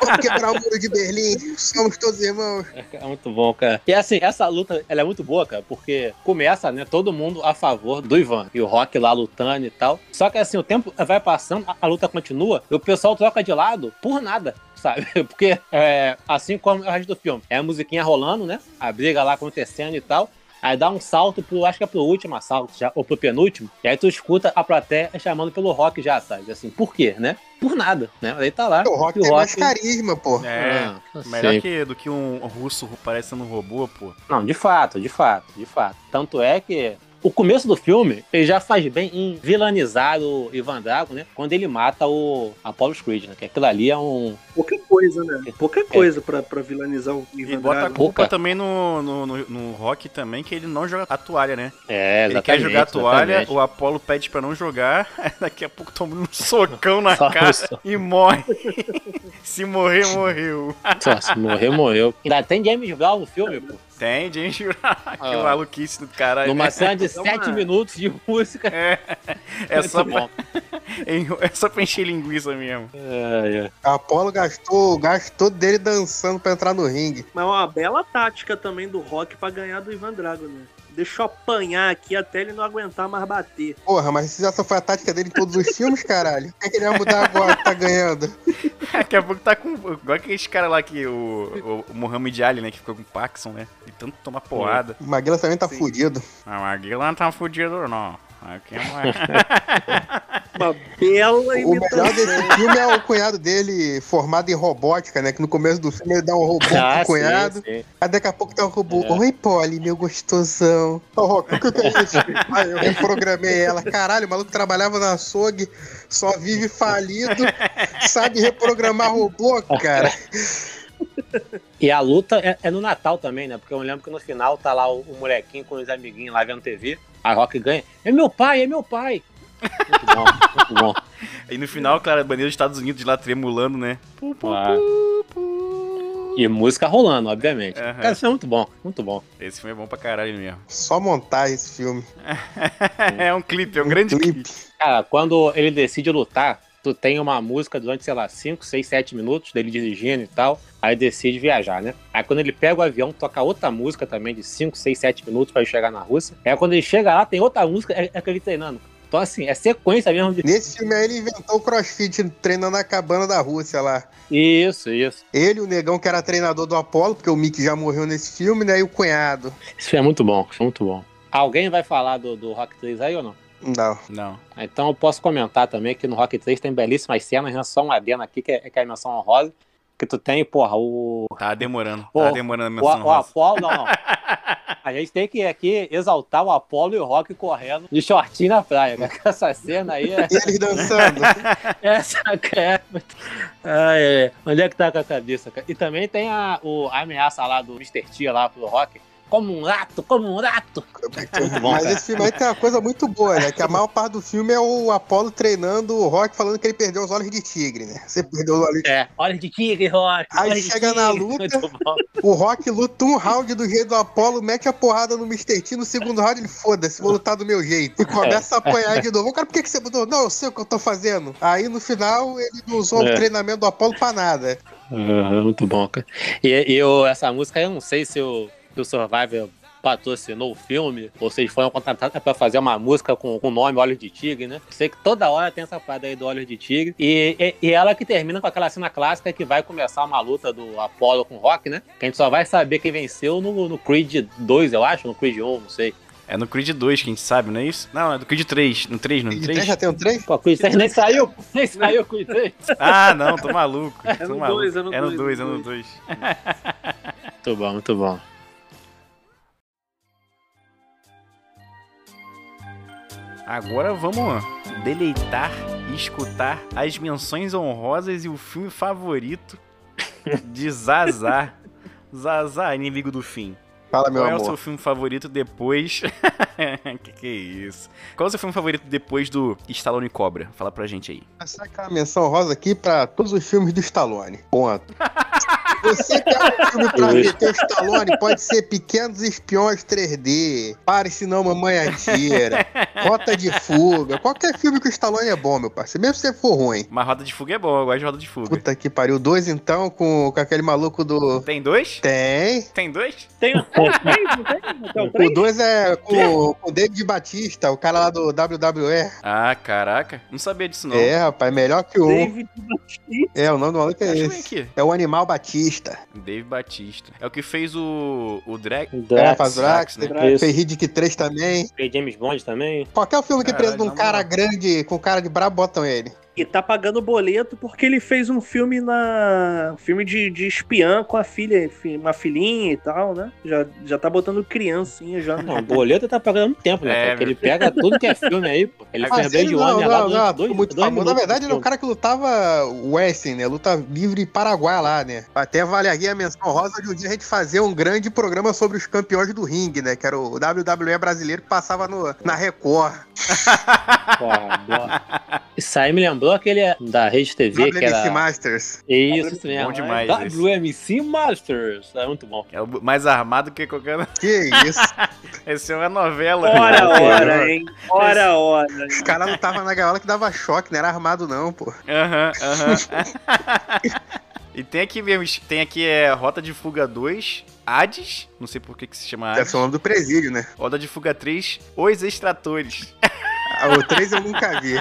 Speaker 6: Vamos quebrar o muro de Berlim, somos todos irmãos.
Speaker 5: É muito bom, cara. E assim, essa luta, ela é muito boa, cara, porque começa, né, todo mundo a favor do Ivan. E o Rock lá lutando e tal. Só que assim, o tempo vai passando, a, a luta continua, e o pessoal troca de lado por nada. Sabe? Porque, é, assim como o resto do filme, é a musiquinha rolando, né? A briga lá acontecendo e tal. Aí dá um salto pro, acho que é pro último assalto, já, ou pro penúltimo. E aí tu escuta a plateia chamando pelo rock já, sabe? Assim, por quê, né? Por nada, né? Aí tá lá.
Speaker 6: O Rock
Speaker 5: e
Speaker 6: tem mais carisma, pô.
Speaker 3: É,
Speaker 5: Ah, eu
Speaker 3: melhor que, do que um russo parecendo um robô, pô.
Speaker 5: Não, de fato, de fato, de fato. Tanto é que o começo do filme, ele já faz bem em vilanizar o Ivan Drago, né? Quando ele mata o Apollo Creed, né? Que aquilo ali é um...
Speaker 4: Pouca coisa, né? Pouca coisa pra, pra vilanizar o
Speaker 3: E
Speaker 4: Ivan
Speaker 3: bota a
Speaker 4: Drago.
Speaker 3: culpa
Speaker 5: Pouca.
Speaker 3: também no, no, no, no Rock também, que ele não joga a toalha, né?
Speaker 5: É,
Speaker 3: Ele quer
Speaker 5: exatamente,
Speaker 3: jogar a toalha,
Speaker 5: exatamente.
Speaker 3: o Apollo pede pra não jogar, daqui a pouco toma um socão na
Speaker 5: Só
Speaker 3: cara
Speaker 5: isso.
Speaker 3: e morre. Se morrer, morreu.
Speaker 5: Só, se morrer, morreu. Ainda tem James Brown no filme, pô.
Speaker 3: Tem, gente. que
Speaker 5: Ah.
Speaker 3: maluquice do caralho.
Speaker 5: Numa
Speaker 3: né?
Speaker 5: cena de
Speaker 4: É uma-
Speaker 5: 7 minutos de música.
Speaker 3: É, é,
Speaker 5: Muito
Speaker 3: só
Speaker 5: bom.
Speaker 3: pra, é só pra encher linguiça mesmo.
Speaker 5: É, é.
Speaker 6: A Apollo gastou, gastou dele dançando pra entrar no ringue.
Speaker 4: Mas é uma bela tática também do Rock pra ganhar do Ivan Drago, né? Deixa eu apanhar aqui até ele não aguentar mais bater.
Speaker 6: Porra, mas essa foi a tática dele em todos os filmes, caralho. O que, é que ele vai mudar agora que tá ganhando?
Speaker 3: Daqui a pouco tá com. Igual aquele cara lá que. O, o, o Muhammad Ali, né? Que ficou com Parkinson, né? De tanto tomar porrada.
Speaker 6: O Maguila também tá
Speaker 4: Sim.
Speaker 6: fudido.
Speaker 3: Ah, mas aqui não tá fudido, não. Aqui é uma...
Speaker 4: Uma bela
Speaker 6: O
Speaker 4: imitação.
Speaker 6: melhor desse filme é o cunhado dele formado em robótica, né? Que no começo do filme ele dá um robô
Speaker 5: Ah,
Speaker 6: pro cunhado.
Speaker 5: sim, sim.
Speaker 6: Aí daqui a pouco tá o robô.
Speaker 5: É.
Speaker 6: Oi, Polly, meu gostosão. Ô, Rock, o que, que é isso? Aí eu reprogramei ela. Caralho, o maluco trabalhava na açougue, só vive falido, sabe reprogramar robô, cara.
Speaker 5: E a luta é, é no Natal também, né? Porque eu lembro que no final tá lá o, o molequinho com os amiguinhos lá vendo TV. A Rock ganha. É meu pai, é meu pai. Muito bom, muito bom.
Speaker 3: E no final, claro, a bandeira dos Estados Unidos lá tremulando, né? Pu, pu,
Speaker 5: Ah.
Speaker 3: pu, pu.
Speaker 5: E música rolando, obviamente.
Speaker 3: Aham.
Speaker 5: Cara, isso é muito bom, muito bom.
Speaker 3: Esse filme é bom pra caralho mesmo.
Speaker 6: Só montar esse filme.
Speaker 3: é um clipe, é um grande clipe.
Speaker 5: Cara, quando ele decide lutar, tu tem uma música durante, sei lá, 5, 6, 7 minutos dele dirigindo e tal. Aí decide viajar, né? Aí quando ele pega o avião, toca outra música também de 5, 6, 7 minutos pra ele chegar na Rússia. Aí quando ele chega lá, tem outra música, é, é aquele treinando. Então, assim, é sequência mesmo de.
Speaker 6: Nesse filme aí ele inventou o crossfit treinando na cabana da Rússia lá.
Speaker 5: Isso, isso.
Speaker 6: Ele, o negão que era treinador do Apollo, porque o Mickey já morreu nesse filme, né? E o cunhado.
Speaker 5: Isso é muito bom, isso é muito bom. Alguém vai falar do, do Rock 3 aí ou não?
Speaker 6: Não.
Speaker 3: Não.
Speaker 5: Então eu posso comentar também que no Rock 3 tem belíssimas cenas, né? Só uma adena aqui que é, que é a menção honrosa. Que tu tem, porra, o.
Speaker 3: Tá demorando.
Speaker 5: Ô,
Speaker 3: Tá demorando a
Speaker 5: O,
Speaker 3: menção
Speaker 5: o
Speaker 3: rosa.
Speaker 5: Apollo, não, não. A gente tem que aqui exaltar o Apollo e o Rock correndo de shortinho na praia, cara. Essa cena aí é.
Speaker 6: E eles dançando.
Speaker 5: Essa é. Ai, ai. Onde é que tá com a cabeça, cara? E também tem a, o, a ameaça lá do Mr. T lá pro Rock. Como um rato, como um rato. Muito bom,
Speaker 6: Mas
Speaker 5: cara.
Speaker 6: esse filme aí tem uma coisa muito boa, né? Que a maior parte do filme é o Apollo treinando o Rock falando que ele perdeu os olhos de tigre, né? Você perdeu os olhos de
Speaker 5: É, olha de tigre, Rock.
Speaker 6: Aí
Speaker 5: olhos de
Speaker 6: chega na
Speaker 5: tigre.
Speaker 6: luta.
Speaker 5: Muito bom.
Speaker 6: O Rock luta um round do jeito do Apollo, mete a porrada no Mr. T. No segundo round ele foda-se, vou lutar do meu jeito. E começa a apanhar de novo. Cara, por que, que você mudou? Não, eu sei o que eu tô fazendo. Aí no final ele não usou
Speaker 5: É.
Speaker 6: o treinamento do Apollo pra nada.
Speaker 5: Aham, muito bom, cara. E, e eu, essa música, eu não sei se o, se o Survivor patrocinou o filme, ou eles foram contratados pra fazer uma música com o nome Olhos de Tigre, né? Sei que toda hora tem essa parada aí do Olhos de Tigre. E, e, e ela que termina com aquela cena clássica que vai começar uma luta do Apollo com o Rock, né? Que a gente só vai saber quem venceu no, no Creed 2, eu acho, no Creed 1, não sei.
Speaker 3: É no Creed 2 que a gente sabe, não é isso? Não, é do Creed 3. No 3, não é no
Speaker 6: tem,
Speaker 3: 3?
Speaker 6: já tem um trem?
Speaker 5: Pô, Creed 3 nem saiu, nem saiu o Creed 3.
Speaker 3: Ah, não, tô maluco.
Speaker 4: É no
Speaker 3: maluco.
Speaker 4: dois, é no
Speaker 3: é no
Speaker 4: dois,
Speaker 3: 2, é
Speaker 4: no
Speaker 3: no 2.
Speaker 5: Muito bom, muito bom.
Speaker 3: Agora vamos deleitar e escutar as menções honrosas e o filme favorito de Zazá. Zazá, inimigo do fim.
Speaker 6: Fala, meu
Speaker 3: Qual é o
Speaker 6: amor.
Speaker 3: seu filme favorito depois. que que é isso? Qual é o seu filme favorito depois do Stallone Cobra? Fala pra gente aí.
Speaker 6: Aqui é uma menção rosa aqui pra todos os filmes do Stallone. Ponto. Você quer um filme pra ver teu Stallone? Pode ser Pequenos Espiões 3D, Pare Senão Mamãe Atira, Rota de Fuga. Qualquer filme que o Stallone é bom, meu parceiro. Mesmo se for ruim.
Speaker 3: Mas Roda de Fuga é bom, eu gosto de Roda de Fuga.
Speaker 6: Puta que pariu. Dois então, com, com aquele maluco do...
Speaker 3: Tem dois?
Speaker 6: Tem.
Speaker 3: Tem dois?
Speaker 4: Tem o 3, não tem? Até o
Speaker 6: O
Speaker 4: 3?
Speaker 6: dois é com, com o David Batista, o cara lá do WWE.
Speaker 3: Ah, caraca. Não sabia disso não.
Speaker 6: É, rapaz, melhor que o.
Speaker 4: David Batista.
Speaker 6: É, o nome do maluco é
Speaker 3: Deixa
Speaker 6: esse.
Speaker 3: aqui.
Speaker 6: É o Animal Batista.
Speaker 3: Dave Batista. É o que fez o. o Drag.
Speaker 6: É,
Speaker 5: Drax,
Speaker 6: faz Drax,
Speaker 3: né?
Speaker 6: né? fez Riddick 3 também.
Speaker 5: fez James Bond também.
Speaker 6: Qualquer filme que
Speaker 3: Caralho,
Speaker 6: precisa de um cara grande, com cara de brabo, botam ele.
Speaker 4: E tá pagando boleto porque ele fez um filme na. filme de, de espiã com a filha, fi- uma filhinha e tal, né? Já, já tá botando criancinha já.
Speaker 5: Não, o boleto tá pagando muito tempo, né?
Speaker 3: É?
Speaker 5: Porque ele pega tudo que é filme aí, pô. Ele
Speaker 6: Mas
Speaker 5: fez Blade
Speaker 6: não,
Speaker 5: Runner
Speaker 6: não,
Speaker 5: lá
Speaker 6: não,
Speaker 5: dois,
Speaker 6: muito
Speaker 5: dois
Speaker 6: famoso. Na verdade, ele é um
Speaker 5: filme.
Speaker 6: cara que lutava wrestling, né? Luta livre paraguai lá, né? Até valeria a menção rosa de um dia a gente fazer um grande programa sobre os campeões do ringue, né? Que era o WWE brasileiro que passava no, na Record.
Speaker 5: Porra, boa. Isso aí me lembrou aquele da Rede TV, que
Speaker 6: WMC
Speaker 5: era...
Speaker 6: Masters.
Speaker 5: Isso, isso mesmo.
Speaker 3: Bom demais esse.
Speaker 5: WMC Masters. É muito bom.
Speaker 3: É o mais armado que qualquer.
Speaker 6: Que isso.
Speaker 3: Esse é uma novela.
Speaker 4: Ora,
Speaker 3: né?
Speaker 4: ora, hein? Ora, ora.
Speaker 6: Os caras lutavam na gaiola que dava choque, não era armado não, pô.
Speaker 3: Aham, aham. E tem aqui mesmo, tem aqui é Rota de Fuga 2, Hades, não sei por que, que se chama
Speaker 6: Deve
Speaker 3: Hades.
Speaker 6: ser o nome do presídio, né?
Speaker 3: Rota de Fuga 3, Os Extratores.
Speaker 6: Ah, O 3 eu nunca vi.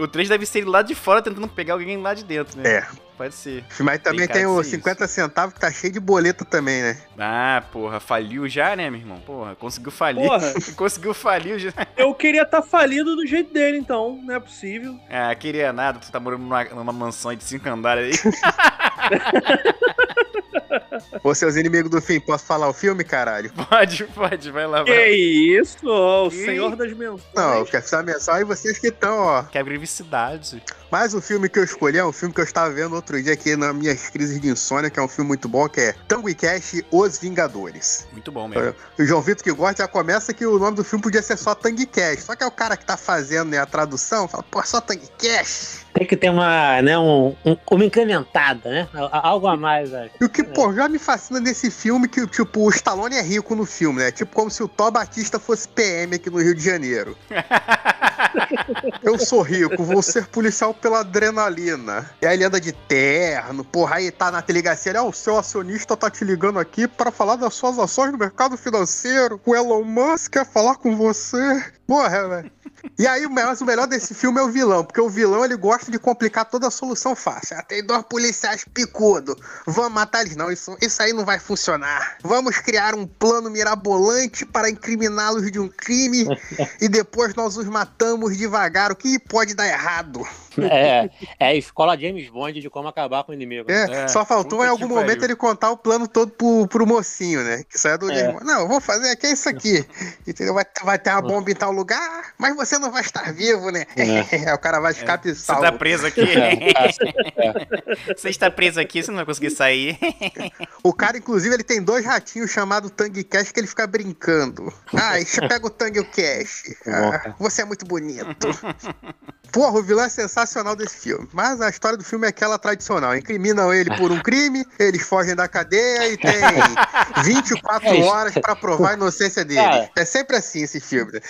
Speaker 3: O 3 deve ser lá de fora tentando pegar alguém lá de dentro, né?
Speaker 6: É.
Speaker 3: Pode ser.
Speaker 6: Mas também tem,
Speaker 3: ser
Speaker 6: 50 centavos que tá cheio de boleto também, né?
Speaker 3: Ah, porra, faliu já, né, meu irmão? Porra, conseguiu falir.
Speaker 4: Porra,
Speaker 3: conseguiu falir já.
Speaker 4: eu queria estar falido do jeito dele, então. Não é possível.
Speaker 3: Ah, queria nada, tu tá morando numa, numa mansão aí de cinco andares aí.
Speaker 6: Ô, seus inimigos do fim, posso falar o filme, caralho?
Speaker 3: pode, pode, vai lá,
Speaker 4: Que
Speaker 3: vai.
Speaker 4: isso, ó, o
Speaker 3: Ih.
Speaker 4: senhor das menções.
Speaker 6: Não, eu quero saber só e vocês que estão, ó.
Speaker 3: Quer privacidade.
Speaker 6: Mas o filme que eu escolhi é um filme que eu estava vendo outro dia aqui nas minhas crises de insônia, que é um filme muito bom, que é Tango e Cash, Os Vingadores.
Speaker 3: Muito bom mesmo.
Speaker 6: O João Vitor que gosta já começa que o nome do filme podia ser só Tangue Cash. Só que é o cara que tá fazendo né, a tradução, fala, pô, só Tangue Cash.
Speaker 5: Tem que ter uma, né, um, um- uma incrementada, né? Algo a mais, velho.
Speaker 6: E o que, pô, já me fascina nesse filme que, tipo, o Stallone é rico no filme, né? Tipo como se o Thor Batista fosse PM aqui no Rio de Janeiro. Eu sou rico, vou ser policial pela adrenalina. E aí ele anda de terno, porra, aí tá na delegacia, ele, ah, o seu acionista tá te ligando aqui para falar das suas ações no mercado financeiro. O Elon Musk quer falar com você. Porra, velho. E aí, mas o melhor desse filme é o vilão, porque o vilão ele gosta de complicar toda a solução fácil. Ah, tem dois policiais picudo, vamos matar eles. Não, isso, isso aí não vai funcionar. Vamos criar um plano mirabolante para incriminá-los de um crime e depois nós os matamos devagar. O que pode dar errado?
Speaker 5: É, é a escola James Bond de como acabar com o inimigo.
Speaker 6: É,
Speaker 3: É,
Speaker 6: só faltou em algum momento
Speaker 3: pariu.
Speaker 6: ele contar o plano todo pro, pro mocinho, né? Que saiu do
Speaker 5: É.
Speaker 6: James Bond. Não, eu vou fazer aqui é isso aqui. Entendeu? Vai, vai ter uma bomba em tal lugar, mas você não vai estar vivo, né? o cara vai ficar
Speaker 3: Você
Speaker 6: salvo.
Speaker 3: tá preso aqui.
Speaker 5: É,
Speaker 3: Você está preso aqui, você não vai conseguir sair.
Speaker 6: O cara, inclusive, ele tem dois ratinhos chamados Tang Cash que ele fica brincando. Ah, e você pega o Tang Cash. Ah, você é muito bonito. Porra, o vilão é sensacional desse filme. Mas a história do filme é aquela tradicional. Incriminam ele por um crime, eles fogem da cadeia e tem 24
Speaker 5: É
Speaker 6: horas pra provar a inocência dele.
Speaker 5: Cara.
Speaker 6: É sempre assim esse filme.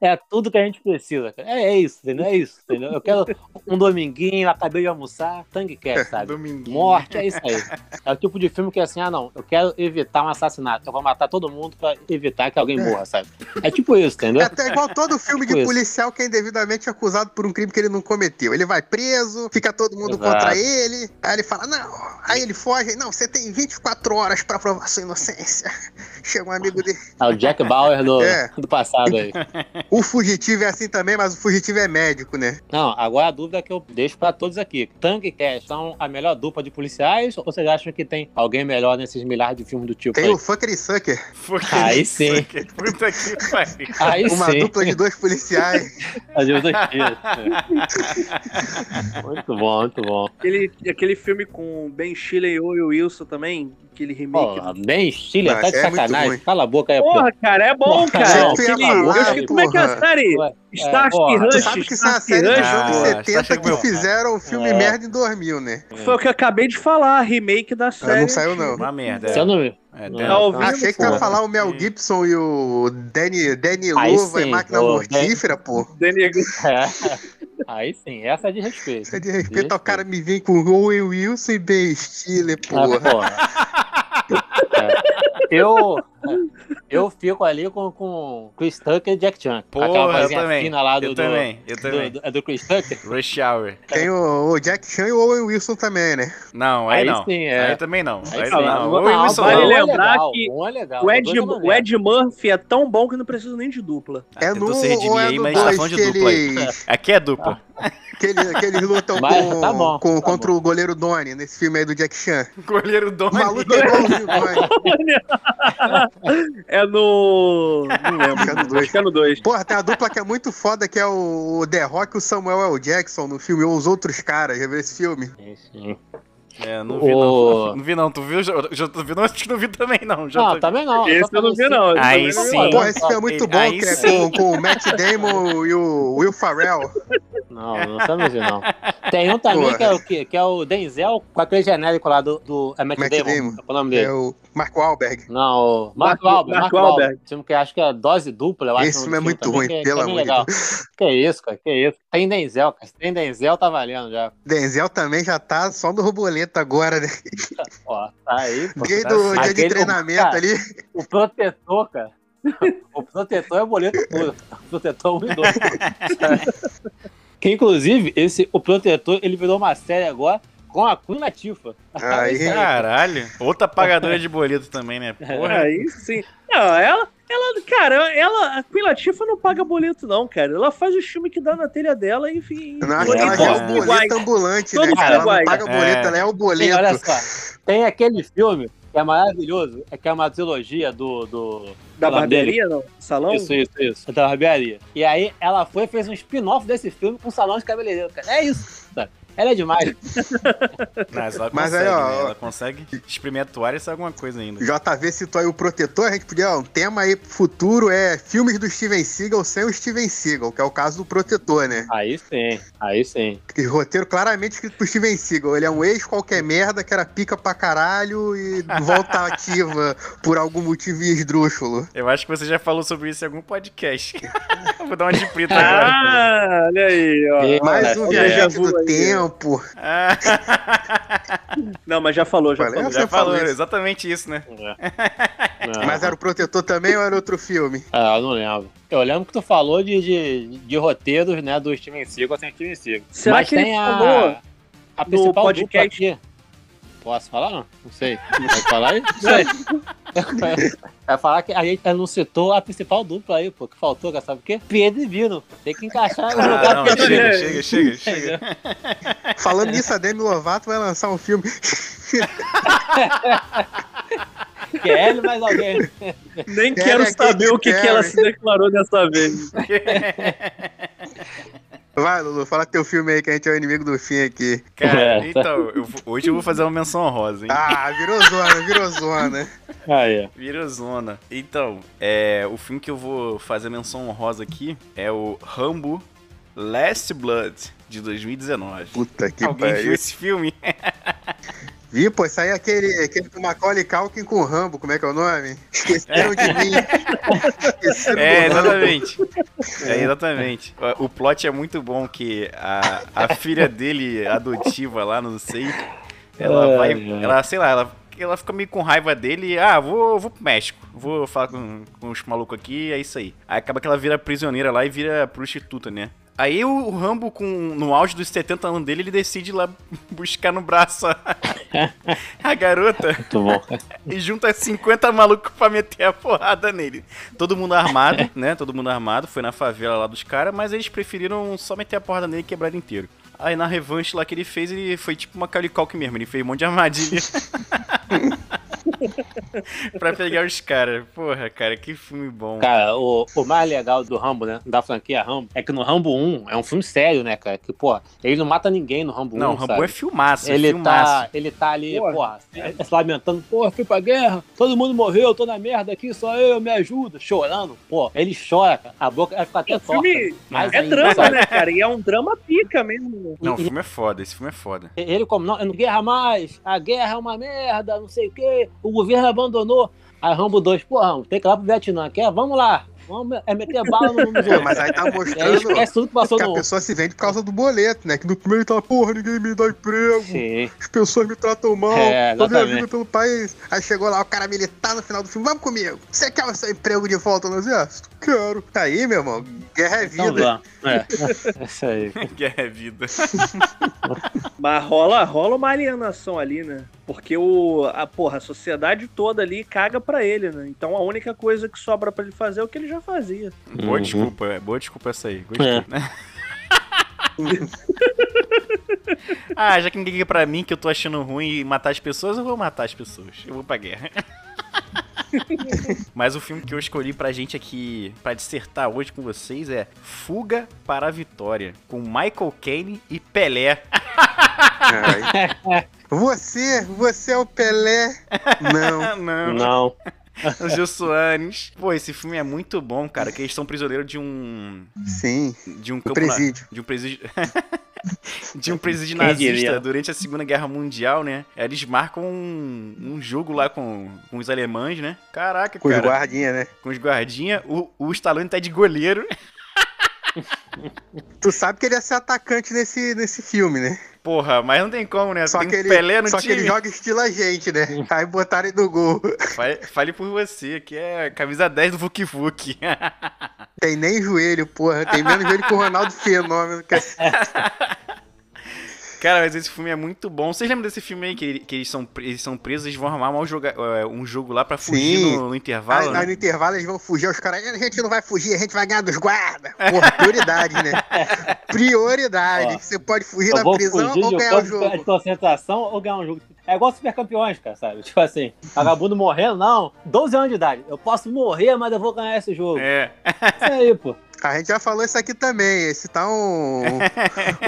Speaker 5: É tudo que a gente precisa, cara. É, é isso, entendeu? É isso, entendeu? Eu quero um dominguinho, acabei de almoçar, tangue quer, sabe?
Speaker 3: Dominguinho.
Speaker 5: Morte, é isso aí. É o tipo de filme que é assim, ah não, eu quero evitar um assassinato, eu vou matar todo mundo pra evitar que alguém morra, sabe? É tipo isso,
Speaker 6: É
Speaker 5: entendeu?
Speaker 6: até igual todo filme de
Speaker 5: Tipo isso.
Speaker 6: policial que é indevidamente acusado por um crime que ele não cometeu. Ele vai preso, fica todo mundo
Speaker 5: Exato.
Speaker 6: contra ele, aí ele fala, não, aí ele foge, não, você tem 24 horas pra provar sua inocência. Chega um amigo dele.
Speaker 5: É o Jack Bauer do,
Speaker 6: É.
Speaker 5: do passado aí.
Speaker 6: O fugitivo é assim também, mas o fugitivo é médico, né?
Speaker 5: Não, agora a dúvida que eu deixo pra todos aqui. Tank e Cash são a melhor dupla de policiais ou vocês acham que tem alguém melhor nesses milhares de filmes do tipo
Speaker 6: Tem
Speaker 5: aí?
Speaker 6: o Fucker e Sucker,
Speaker 3: Fuck
Speaker 5: Aí sim.
Speaker 3: aqui. Puta que pariu.
Speaker 5: Aí
Speaker 6: uma
Speaker 5: sim.
Speaker 6: dupla de dois policiais.
Speaker 5: As duas tiras. muito bom, muito bom.
Speaker 4: Aquele, aquele filme com Ben Stiller e Owen Wilson também, aquele remake.
Speaker 5: Pô, bem Stiller, tá de
Speaker 6: é
Speaker 5: sacanagem. Cala a boca aí, pô.
Speaker 4: Porra, cara, é bom, cara.
Speaker 5: não,
Speaker 6: falar,
Speaker 4: eu esqueci como é que é a série?
Speaker 5: Ué,
Speaker 4: Starsky
Speaker 5: porra, tu
Speaker 6: Tu
Speaker 4: Rush.
Speaker 6: sabe que isso é uma série dos anos
Speaker 3: Ah,
Speaker 6: 70
Speaker 3: Starsky
Speaker 6: que fizeram um filme
Speaker 5: É.
Speaker 6: merda em 2000, né?
Speaker 4: Foi o que eu acabei de falar, remake da
Speaker 6: Ah,
Speaker 4: série.
Speaker 6: não saiu, não.
Speaker 3: Uma merda.
Speaker 5: Eu não.
Speaker 3: É,
Speaker 5: Não,
Speaker 4: Tá ouvindo,
Speaker 6: Achei que tu ia
Speaker 5: pô.
Speaker 6: falar o Mel Gibson e o Danny, Danny Luva e Máquina
Speaker 5: ô,
Speaker 6: Mortífera, pô.
Speaker 4: Danny-
Speaker 5: É. Aí sim, essa é de respeito.
Speaker 6: Isso é de respeito ao cara me vem com Owen Wilson e Ben Stiller,
Speaker 5: Ah,
Speaker 6: porra.
Speaker 5: Porra. É. Eu, eu fico ali com, com Chris Tucker e Jack Chan.
Speaker 3: Porra,
Speaker 5: Aquela
Speaker 3: eu
Speaker 5: vozinha
Speaker 3: também.
Speaker 5: fina lá do.
Speaker 3: Eu
Speaker 5: do-
Speaker 3: também, eu
Speaker 5: do-
Speaker 3: também.
Speaker 5: do- é do Chris Tucker?
Speaker 3: Rush Hour.
Speaker 6: Tem o, o Jack Chan e o Owen Wilson também, né?
Speaker 3: Não, aí,
Speaker 5: Aí
Speaker 3: não.
Speaker 5: sim, é.
Speaker 3: Aí também não. Aí,
Speaker 5: Aí
Speaker 3: não.
Speaker 5: sim.
Speaker 3: não. Owen Wilson
Speaker 4: vale
Speaker 3: não.
Speaker 4: lembrar
Speaker 5: legal,
Speaker 4: que
Speaker 5: é legal,
Speaker 4: O Ed, o. Ed Murphy é tão bom que não precisa nem de dupla.
Speaker 3: Ah,
Speaker 6: É
Speaker 3: tentou
Speaker 6: no
Speaker 3: se redimir
Speaker 6: é
Speaker 3: aí, mas tá falando de
Speaker 6: que
Speaker 3: dupla aí. Aqui é dupla.
Speaker 6: que eles, que eles lutam
Speaker 5: Mas
Speaker 6: com,
Speaker 5: tá bom,
Speaker 6: com-
Speaker 5: tá
Speaker 6: contra o goleiro Doni nesse filme aí do Jack Chan.
Speaker 3: Goleiro
Speaker 6: O
Speaker 3: Doni.
Speaker 6: maluco é igualzinho o Doni.
Speaker 4: É no. Não lembro.
Speaker 6: Acho que é no dois.
Speaker 4: Acho que é no 2.
Speaker 6: Porra, tem uma dupla que é muito foda, que é o The Rock e o Samuel L. Jackson no filme, ou os outros caras. Já viu esse filme?
Speaker 5: Sim, sim.
Speaker 3: É, não vi
Speaker 5: O-
Speaker 3: não. Não vi não. Tu viu? Já, já tu viu? Não, acho que não vi também não. Já
Speaker 5: Não,
Speaker 3: tô-
Speaker 5: também não.
Speaker 4: Esse eu não vi, não. Esse
Speaker 3: Aí
Speaker 4: eu
Speaker 3: sim.
Speaker 4: não vi,
Speaker 6: Porra, esse filme é muito bom,
Speaker 3: aí
Speaker 6: que é
Speaker 3: sim.
Speaker 6: com, com o Matt Damon e o Will Ferrell.
Speaker 5: Não, não ver, não. Tem um também
Speaker 6: Porra.
Speaker 5: que é, o, que, que é o Denzel com aquele genérico lá do, do é Matt,
Speaker 6: Matt
Speaker 5: Damon.
Speaker 6: Damon.
Speaker 5: É o nome dele?
Speaker 6: É o Mark Wahlberg.
Speaker 5: Não, o Mark
Speaker 4: Mark-
Speaker 5: Wahlberg.
Speaker 4: Mark
Speaker 5: Mark Wahlberg.
Speaker 4: Wahlberg.
Speaker 5: Filme que acho que é dose dupla, eu acho.
Speaker 6: Esse filme é muito
Speaker 5: também,
Speaker 6: ruim,
Speaker 5: que é-
Speaker 6: pelo
Speaker 5: é
Speaker 6: amor de. Deus.
Speaker 5: Que isso, cara, que isso. Tem Denzel, cara. Tem Denzel, tá valendo já.
Speaker 6: Denzel também já tá só no agora, né?
Speaker 5: Ó, tá aí, pô.
Speaker 6: Desde
Speaker 3: tá
Speaker 6: o dia de treinamento
Speaker 5: cara,
Speaker 6: ali.
Speaker 5: O protetor, cara. O protetor é boleto puro. O protetor é um. Que inclusive, esse, o protetor, ele virou uma série agora com a Queen Latifah.
Speaker 6: Aí.
Speaker 3: Caralho. Outra pagadora de boleto também, né? Porra.
Speaker 4: Aí sim. Não, ela, ela, cara, ela, a Queen Latifah não paga boleto, não, cara. Ela faz os filmes que dá na telha dela e enfim.
Speaker 6: Não, acho que
Speaker 3: É,
Speaker 6: ela já é o boleto ambulante, né,
Speaker 4: Todos
Speaker 6: cara? Ela não paga boleto,
Speaker 3: É.
Speaker 6: ela é o
Speaker 5: Tem, olha
Speaker 6: boleto.
Speaker 5: só, tem aquele filme que é maravilhoso, é que é uma trilogia do. do
Speaker 4: Da
Speaker 5: o dele.
Speaker 4: barbearia, não? Salão?
Speaker 5: Isso, isso, isso. Da barbearia. E aí ela foi e fez um spin-off desse filme com salão de cabeleireiro, cara. É isso, sabe? Ela é demais.
Speaker 3: Mas ela
Speaker 6: Mas
Speaker 3: consegue,
Speaker 6: aí, ó,
Speaker 3: né? Ela consegue exprimir a toalha e sair alguma coisa ainda.
Speaker 6: JV citou aí o Protetor, a gente podia, ó, um tema aí pro futuro é filmes do Steven Seagal sem o Steven Seagal, que é o caso do Protetor, né?
Speaker 5: Aí sim, aí sim.
Speaker 6: Que roteiro claramente escrito pro Steven Seagal. Ele é um ex qualquer merda que era pica pra caralho e volta ativa por algum motivo esdrúxulo.
Speaker 3: Eu acho que você já falou sobre isso em algum podcast. Vou dar uma de preta agora.
Speaker 4: Ah, olha aí, ó.
Speaker 5: E-
Speaker 6: Mais um viajante do
Speaker 4: aí,
Speaker 6: tempo.
Speaker 3: Ah,
Speaker 4: Não, mas já falou, já
Speaker 6: Valeu.
Speaker 4: falou.
Speaker 3: Já falou
Speaker 6: isso.
Speaker 3: exatamente isso, né?
Speaker 5: É. Não.
Speaker 6: Mas era o protetor também ou era outro filme?
Speaker 5: Ah, eu não lembro. Eu lembro que tu falou de, de, de roteiros, né, do Steven Seagal sem Steven Seagal.
Speaker 4: Será
Speaker 5: Mas
Speaker 4: que ele
Speaker 5: tem a,
Speaker 4: falou
Speaker 5: a principal
Speaker 4: podcast?
Speaker 5: dupla aqui. Posso falar? Não, não sei. Pode falar aí? Não sei. Vai falar que a gente não citou a principal dupla aí, pô, que faltou, sabe o quê? Pedro e Vino. Tem que encaixar no
Speaker 3: Ah,
Speaker 5: lugar
Speaker 3: não, chega, chega, chega, chega.
Speaker 6: Falando nisso, a Demi Lovato vai lançar um filme.
Speaker 5: Que é ele mais alguém.
Speaker 4: Nem
Speaker 6: Quero
Speaker 4: quero saber o que, que ela se declarou dessa vez.
Speaker 6: Vai, Lulu, fala teu filme aí que a gente é o inimigo do fim aqui.
Speaker 3: Cara,
Speaker 5: É.
Speaker 3: então, eu hoje eu vou fazer uma menção honrosa, hein?
Speaker 6: Ah, virou zona, virou zona.
Speaker 5: Aí, ó.
Speaker 3: Vira zona. Então, é, o filme que eu vou fazer menção honrosa aqui é o Rambo Last Blood, de 2019.
Speaker 6: Puta que
Speaker 3: Alguém viu
Speaker 6: pariu.
Speaker 3: esse filme?
Speaker 6: Vi, pô, isso aí é aquele, aquele com Macaulay Culkin com o Rambo, como é que é o nome? Esqueceram de mim. Esqueceram
Speaker 3: É, exatamente. É, exatamente. O o plot é muito bom que a, a filha dele, adotiva lá, não sei, ela
Speaker 5: Ai,
Speaker 3: vai,
Speaker 5: ai.
Speaker 3: ela, sei lá, ela, ela fica meio com raiva dele e, ah, vou, vou pro México, vou falar com, com os malucos aqui, é isso aí. Aí acaba que ela vira prisioneira lá e vira prostituta, né? Aí o Rambo, com, no auge dos 70 anos dele, ele decide ir lá buscar no braço a, a garota
Speaker 5: Muito bom.
Speaker 3: e junta 50 malucos pra meter a porrada nele. Todo mundo armado, né? Todo mundo armado, foi na favela lá dos caras, mas eles preferiram só meter a porrada nele e quebrar ele inteiro. Aí na revanche lá que ele fez, ele foi tipo uma calicalque mesmo, ele fez um monte de armadilha. pra pegar os caras. Porra, cara, que filme bom.
Speaker 5: Cara, o, o mais legal do Rambo, né? Da franquia Rambo, é que no Rambo 1 é um filme sério, né, cara? Que, pô, ele não mata ninguém no Rambo 1.
Speaker 3: Não, o Rambo
Speaker 5: sabe?
Speaker 3: é filmaço, é
Speaker 5: Ele
Speaker 3: filmaço.
Speaker 5: tá, ele tá ali,
Speaker 4: Porra.
Speaker 5: porra, se lamentando, porra, fui pra guerra, todo mundo morreu, tô na merda aqui, só eu, me ajuda, chorando. Pô, ele chora, cara. a boca vai ficar até
Speaker 4: O filme.
Speaker 5: Mais
Speaker 4: é
Speaker 5: ainda,
Speaker 4: drama,
Speaker 5: sabe?
Speaker 4: né, cara? E é um drama pica mesmo.
Speaker 3: Não, o filme é foda, esse filme é foda.
Speaker 5: Ele como, não, não guerra mais, a guerra é uma merda, não sei o quê, o governo abandonou. Aí Rambo 2, porra, Rambo, tem que ir lá pro Vietnã, quer? Vamos lá, vamos é meter bala no nos
Speaker 6: É, mas aí tá
Speaker 5: aí
Speaker 6: mostrando
Speaker 5: esquece tudo que passou
Speaker 6: que a
Speaker 5: no...
Speaker 6: pessoa se vende por causa do boleto, né? Que no primeiro tá, porra, ninguém me dá emprego,
Speaker 5: Sim.
Speaker 6: as pessoas me tratam mal,
Speaker 5: É,
Speaker 6: tô viajando pelo país. Aí chegou lá o cara militar no final do filme, vamos comigo. Você quer o seu emprego de volta no exército? Quero. Tá aí, meu irmão, guerra é
Speaker 5: Então
Speaker 6: vida.
Speaker 5: vamos. É. Isso aí.
Speaker 3: Que é vida.
Speaker 4: Mas rola, rola uma alienação ali, né? Porque o, a, porra, a sociedade toda ali caga pra ele, né? Então a única coisa que sobra pra ele fazer é o que ele já fazia.
Speaker 3: Boa
Speaker 5: Uhum.
Speaker 3: desculpa, é, boa desculpa essa aí. Gostei.
Speaker 5: É.
Speaker 3: ah, já que ninguém liga pra mim que eu tô achando ruim matar as pessoas, eu vou matar as pessoas. Eu vou pra guerra. Mas o filme que eu escolhi pra gente aqui, pra dissertar hoje com vocês é Fuga para a Vitória, com Michael Caine e Pelé.
Speaker 6: Ai. Você, você é o Pelé? Não.
Speaker 3: Não.
Speaker 5: Não.
Speaker 3: O Gil Soares. Pô, esse filme é muito bom, cara, que eles são prisioneiros de um...
Speaker 6: Sim.
Speaker 3: De um
Speaker 6: O
Speaker 3: campo na-
Speaker 6: presídio.
Speaker 3: de um presídio. de um presídio nazista durante a Segunda Guerra Mundial, né? Eles marcam um, um jogo lá com, com os alemães, né? Caraca,
Speaker 6: Com os
Speaker 3: cara.
Speaker 6: guardinha, né?
Speaker 3: Com os guardinha. O, o Stallone tá de goleiro.
Speaker 6: Tu sabe que ele ia ser atacante nesse, nesse filme, né?
Speaker 3: Porra, mas não tem como, né?
Speaker 6: Só
Speaker 3: tem
Speaker 6: que, ele,
Speaker 3: Pelé no
Speaker 6: só que
Speaker 3: time.
Speaker 6: ele joga estilo a gente, né? Aí botaram ele no gol.
Speaker 3: Fale, fale por você, que é camisa 10 do Vuk Vuk.
Speaker 6: Tem nem joelho, porra. Tem menos joelho que o Ronaldo Fenômeno. Que
Speaker 3: Cara, mas esse filme é muito bom. Vocês lembram desse filme aí que, que eles, são, eles são presos e vão armar um, joga, é, um jogo lá pra fugir no, no intervalo?
Speaker 6: aí
Speaker 3: né?
Speaker 6: no intervalo eles vão fugir, os caras, a gente não vai fugir, a gente vai ganhar dos guardas. Porra, prioridade, né? Prioridade.
Speaker 5: Ó,
Speaker 6: Você pode fugir da prisão
Speaker 5: fugir
Speaker 6: ou ganhar o
Speaker 5: campo de
Speaker 6: jogo.
Speaker 5: concentração ou ganhar um jogo. É igual super campeões, cara, sabe? Tipo assim, vagabundo morrendo, não. 12 anos de idade. Eu posso morrer, mas eu vou ganhar esse jogo.
Speaker 3: É.
Speaker 5: Isso aí, pô.
Speaker 6: A gente já falou isso aqui também. Esse tá um,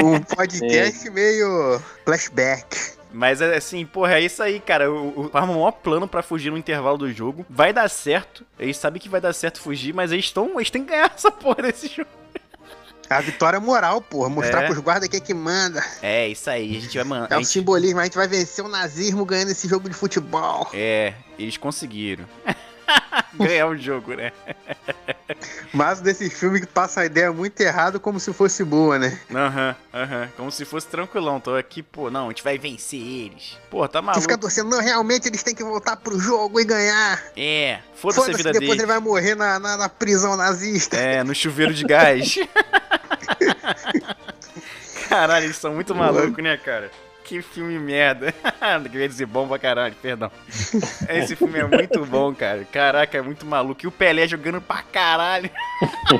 Speaker 6: um podcast meio flashback.
Speaker 3: Mas assim, porra, é isso aí, cara. O, o arma o maior plano pra fugir no intervalo do jogo. Vai dar certo. Eles sabem que vai dar certo fugir, mas eles estão. Eles têm que ganhar essa porra desse jogo.
Speaker 6: A vitória moral, porra. Mostrar
Speaker 3: É.
Speaker 6: pros guardas quem é que manda.
Speaker 3: É, isso aí. A gente vai mandar.
Speaker 6: É o simbolismo. A gente vai vencer o nazismo ganhando esse jogo de futebol.
Speaker 3: É, eles conseguiram. Ganhar o jogo, né?
Speaker 6: Mas desses filmes que passa a ideia muito errado, como se fosse boa, né?
Speaker 3: Aham, aham. Como se fosse tranquilão. Tô aqui, pô, não, a gente vai vencer eles. Pô, tá
Speaker 6: Você
Speaker 3: maluco.
Speaker 6: fica torcendo, não, realmente eles têm que voltar pro jogo e ganhar.
Speaker 3: É, foda-se a
Speaker 6: Foda-se,
Speaker 3: vida
Speaker 6: depois
Speaker 3: dele.
Speaker 6: ele vai morrer na, na, na prisão nazista.
Speaker 3: É, no chuveiro de gás. Caralho, eles são muito malucos, né, cara? Que filme merda. Queria dizer bom pra caralho, perdão. Esse filme é muito bom, cara. Caraca, é muito maluco. E o Pelé jogando pra caralho.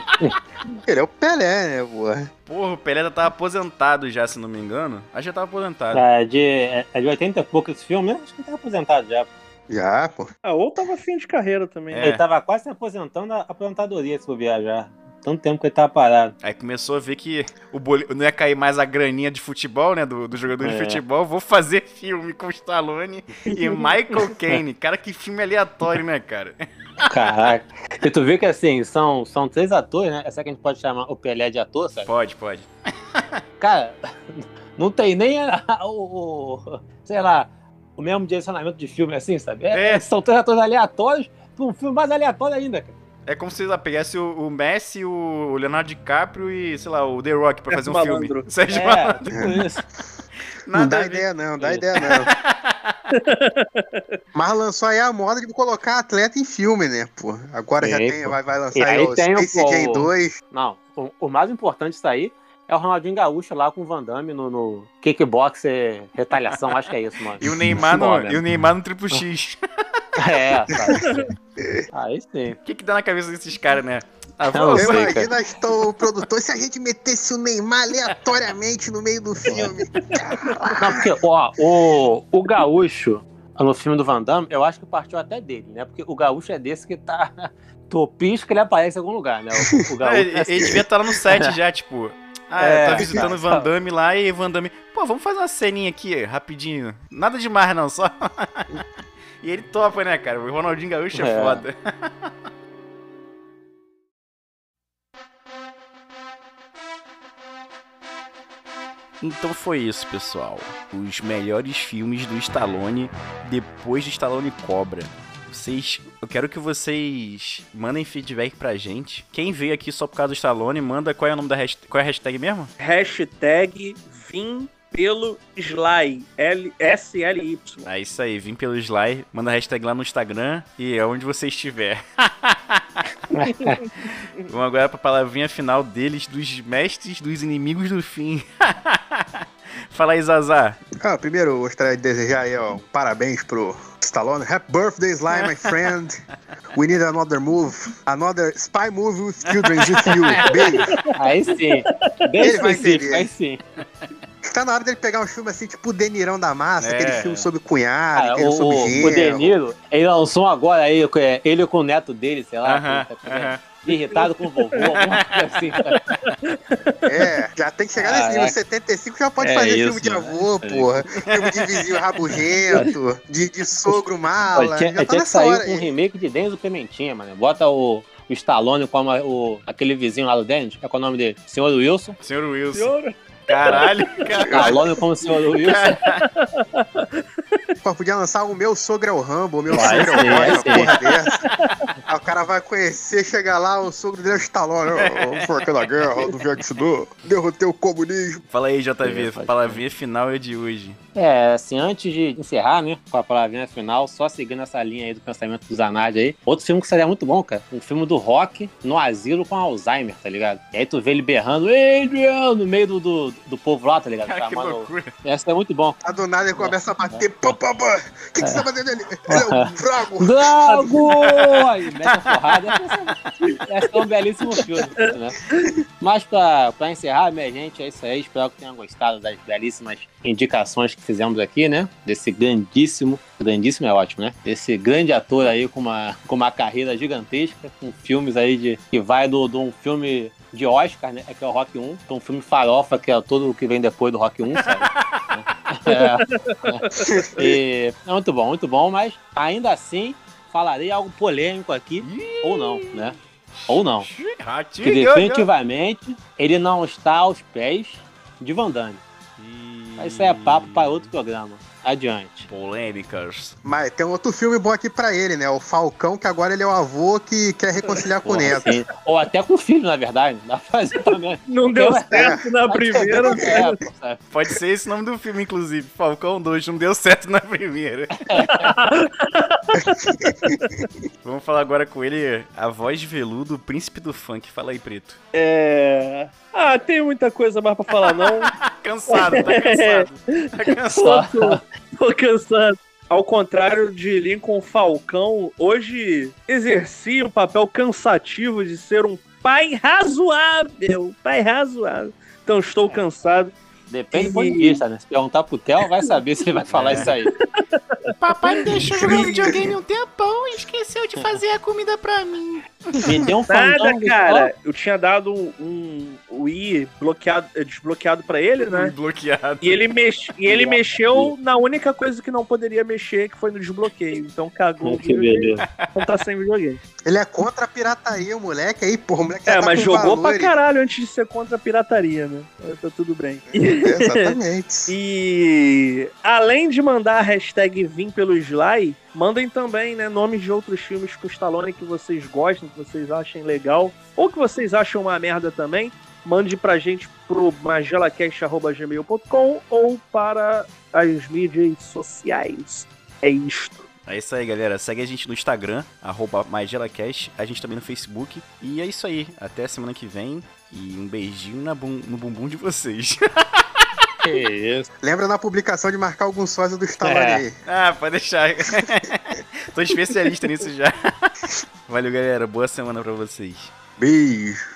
Speaker 6: Ele é o Pelé, né, porra?
Speaker 3: Porra, o Pelé já tava aposentado já, se não me engano. Acho que já tava aposentado.
Speaker 5: É de, é de 80 e pouco esse filme, né? Acho que ele tá aposentado já.
Speaker 6: Já, pô.
Speaker 4: Ah, ou tava fim de carreira também.
Speaker 3: É.
Speaker 5: Ele tava quase se aposentando a aposentadoria se for viajar. Tanto tempo que ele tava parado.
Speaker 3: Aí começou a ver que o boli... não ia cair mais a graninha de futebol, né? Do, do jogador de
Speaker 5: É.
Speaker 3: futebol. Vou fazer filme com Stallone e Michael Caine. Cara, que filme aleatório, né, cara?
Speaker 5: Caraca. e tu vê que assim, são, são três atores, né? Essa que a gente pode chamar o Pelé de ator, sabe?
Speaker 3: Pode, pode.
Speaker 5: Cara, não tem nem a- o, o- sei lá, o mesmo direcionamento de filme assim, sabe? É,
Speaker 3: É.
Speaker 5: São três atores aleatórios pra um filme mais aleatório ainda, cara.
Speaker 3: É como se lá, pegasse o, o Messi, o Leonardo DiCaprio e, sei lá, o The Rock pra fazer um
Speaker 4: Sérgio
Speaker 3: filme.
Speaker 4: Malandro.
Speaker 3: Sérgio
Speaker 5: É,
Speaker 3: Malandro.
Speaker 5: tipo isso.
Speaker 6: não
Speaker 3: Nada
Speaker 6: dá ideia não, dá ideia não. Mas lançou aí a moda de colocar atleta em filme, né, pô? Agora já tem,
Speaker 5: pô.
Speaker 6: vai, vai lançar
Speaker 5: E
Speaker 6: aí,
Speaker 5: aí
Speaker 6: o
Speaker 5: tem o-
Speaker 6: Space Jam 2.
Speaker 5: Não, o, o mais importante disso aí é o Ronaldinho Gaúcho lá com o Van Damme no, no Kickboxer Retaliação, acho que é isso, mano.
Speaker 3: E o Neymar no,
Speaker 5: Foda.
Speaker 3: e o Neymar no triplo X.
Speaker 5: É, sabe? Aí sim.
Speaker 3: O que que dá na cabeça desses caras, né? Ah,
Speaker 5: Eu sei, cara.
Speaker 6: Imagina estou, o produtor se a gente metesse o Neymar aleatoriamente no meio do filme.
Speaker 5: Não, porque, ó, o, o Gaúcho, no filme do Van Damme, eu acho que partiu até dele, né? Porque o Gaúcho é desse que tá. Topisco que ele aparece em algum lugar, né? O, o
Speaker 3: É,
Speaker 5: Gaúcho.
Speaker 3: ele, ele devia estar lá no set já, tipo. Ah,
Speaker 5: É,
Speaker 3: tá visitando o Van Damme lá e Van Damme. Pô, vamos fazer uma ceninha aqui, rapidinho. Nada demais, não, só. e ele topa, né, cara? O Ronaldinho Gaúcho é,
Speaker 5: É.
Speaker 3: foda. Então foi isso, pessoal. Os melhores filmes do Stallone depois de Stallone Cobra. Vocês, eu quero que vocês mandem feedback pra gente. Quem veio aqui só por causa do Stallone, manda qual é o nome da hashtag, qual é a hashtag mesmo?
Speaker 4: Hashtag vim pelo Sly. L S-L-Y.
Speaker 3: É isso aí, vim pelo Sly, manda a hashtag lá no Instagram e é onde você estiver. Vamos agora pra palavrinha final deles, dos mestres dos inimigos do fim. Fala aí, Zazá.
Speaker 6: Ah, primeiro, eu gostaria de desejar aí, ó, um parabéns pro Stallone. Happy birthday, Sly, my friend. We need another move. Another spy movie with children with you. Beijo.
Speaker 5: Aí sim. Bem
Speaker 6: Ele vai
Speaker 5: específico,
Speaker 6: entender.
Speaker 5: aí sim.
Speaker 6: Tá na hora dele pegar um filme assim, tipo o Denirão da Massa,
Speaker 3: É.
Speaker 6: aquele filme sobre cunhado,
Speaker 5: Ah,
Speaker 6: aquele
Speaker 5: o,
Speaker 6: sobre
Speaker 5: o,
Speaker 6: gênero.
Speaker 5: o Deniro, ele lançou um agora aí, é, ele com o neto dele, sei lá, tá-
Speaker 3: aham.
Speaker 5: Irritado com o vovô, alguma coisa assim. cara.
Speaker 6: É, já tem que chegar nesse nível.
Speaker 5: Caraca.
Speaker 6: 75 já pode
Speaker 5: É
Speaker 6: fazer
Speaker 5: isso,
Speaker 6: filme de
Speaker 5: né?
Speaker 6: avô,
Speaker 5: É
Speaker 6: porra. Filme de vizinho rabugento, de, de sogro mala.
Speaker 5: Tinha,
Speaker 6: já tá
Speaker 5: tinha que
Speaker 6: nessa
Speaker 5: sair
Speaker 6: hora
Speaker 5: com um remake de Denzo Pimentinha, mano. Bota o, o Stallone como a- o, aquele vizinho lá do Denzo, qual é o nome dele? Senhor Wilson.
Speaker 3: Senhor Wilson.
Speaker 4: Senhor,
Speaker 3: Caralho, cara.
Speaker 5: Stallone como o Senhor Wilson.
Speaker 6: Pô, podia lançar o Meu Sogro é o Rambo, o Meu
Speaker 5: Vai
Speaker 6: Sogro é o Roy, uma porra dessa. Aí o cara vai conhecer, chega lá, o sogro dele é o Stallone. "Ô, Foi aquela guerra do Vietnã, derrotei o comunismo.
Speaker 3: Fala aí,
Speaker 5: É,
Speaker 3: JV,
Speaker 5: pode
Speaker 3: palavrinha final é de hoje.
Speaker 5: É, assim, antes de encerrar, né, com a palavrinha final, só seguindo essa linha aí do pensamento do Zanardi aí, outro filme que seria muito bom, cara, um filme do rock no asilo com Alzheimer, tá ligado? E aí tu vê ele berrando, Adrian, no meio do, do, do povo lá, tá ligado?
Speaker 3: Cara, que loucura.
Speaker 5: Essa é muito bom.
Speaker 6: Aí do nada ele começa a bater, pá, pá, pá. O que, que você tá fazendo ali? Ele é um frago.
Speaker 5: Drago! Aí mete a porrada. Esse é um belíssimo filme, né? Mas pra, pra encerrar, minha gente, é isso aí. Espero que tenham gostado das belíssimas indicações que fizemos aqui, né? Desse grandíssimo, grandíssimo é ótimo, né? Desse grande ator aí com uma, com uma carreira gigantesca, com filmes aí de que vai do, de um filme de Oscar, né? Que é o Rock 1, que é um filme farofa, que é todo o que vem depois do Rock 1, sabe? É. E é muito bom, muito bom, mas ainda assim falarei algo polêmico aqui, ou não, né? Ou não. Que
Speaker 3: Ratinho.
Speaker 5: definitivamente ele não está aos pés de Van Damme. Mas isso é papo para outro programa. Adiante.
Speaker 3: Polêmicas.
Speaker 6: Mas tem um outro filme bom aqui pra ele, né? O Falcão, que agora ele é o avô que quer reconciliar com o neto.
Speaker 5: assim, Ou até com o filho, na verdade. Dá pra fazer também.
Speaker 4: Não deu
Speaker 5: Então,
Speaker 4: certo na primeira.
Speaker 5: É?
Speaker 3: Pode ser esse o nome do filme, inclusive. Falcão 2 não deu certo na primeira. Vamos falar agora com ele, a voz de veludo, o príncipe do funk. Fala aí, preto.
Speaker 4: É. Ah, tem muita coisa mais pra falar, não.
Speaker 3: Cansado, tá cansado. Tá cansado.
Speaker 4: tô, tô cansado. Ao contrário de Lincoln Falcão, hoje exerci o papel cansativo de ser um pai razoável. Pai razoável. Então estou cansado.
Speaker 5: Depende do ponto de vista, né? Se perguntar pro Theo, vai saber se ele vai falar isso aí.
Speaker 3: Papai me deixou jogar videogame um tempão e esqueceu de fazer a comida pra mim.
Speaker 5: Me deu um
Speaker 4: Nada,
Speaker 5: fandango
Speaker 4: cara. Eu tinha dado um Wii bloqueado, desbloqueado pra ele, né?
Speaker 3: Bloqueado.
Speaker 4: E ele, mex... e ele mexeu na única coisa que não poderia mexer, que foi no desbloqueio. Então cagou. o
Speaker 5: Que beleza.
Speaker 4: Então tá sem videogame.
Speaker 6: Ele é contra a pirataria, o moleque aí, porra, o moleque já
Speaker 4: É,
Speaker 6: tá
Speaker 4: mas
Speaker 6: com
Speaker 4: jogou pra
Speaker 6: valores.
Speaker 4: caralho antes de ser contra a pirataria, né? Tá tudo bem.
Speaker 6: Exatamente.
Speaker 4: E além de mandar a hashtag Vim pelo Sly, mandem também né, nomes de outros filmes com Stallone que vocês gostam, que vocês achem legal, ou que vocês acham uma merda também. Mande pra gente pro magelacast.gmail.com ou para as mídias sociais. É isto.
Speaker 3: É isso aí, galera. Segue a gente no Instagram, arroba MaisGelaCast, a gente também no Facebook. E é isso aí. Até semana que vem. E um beijinho na bum- no bumbum de vocês.
Speaker 5: Que isso.
Speaker 6: Lembra na publicação de marcar algum sócio do Stallone
Speaker 5: É.
Speaker 3: ah, pode deixar. Tô especialista nisso já. Valeu, galera. Boa semana pra vocês.
Speaker 6: Beijo.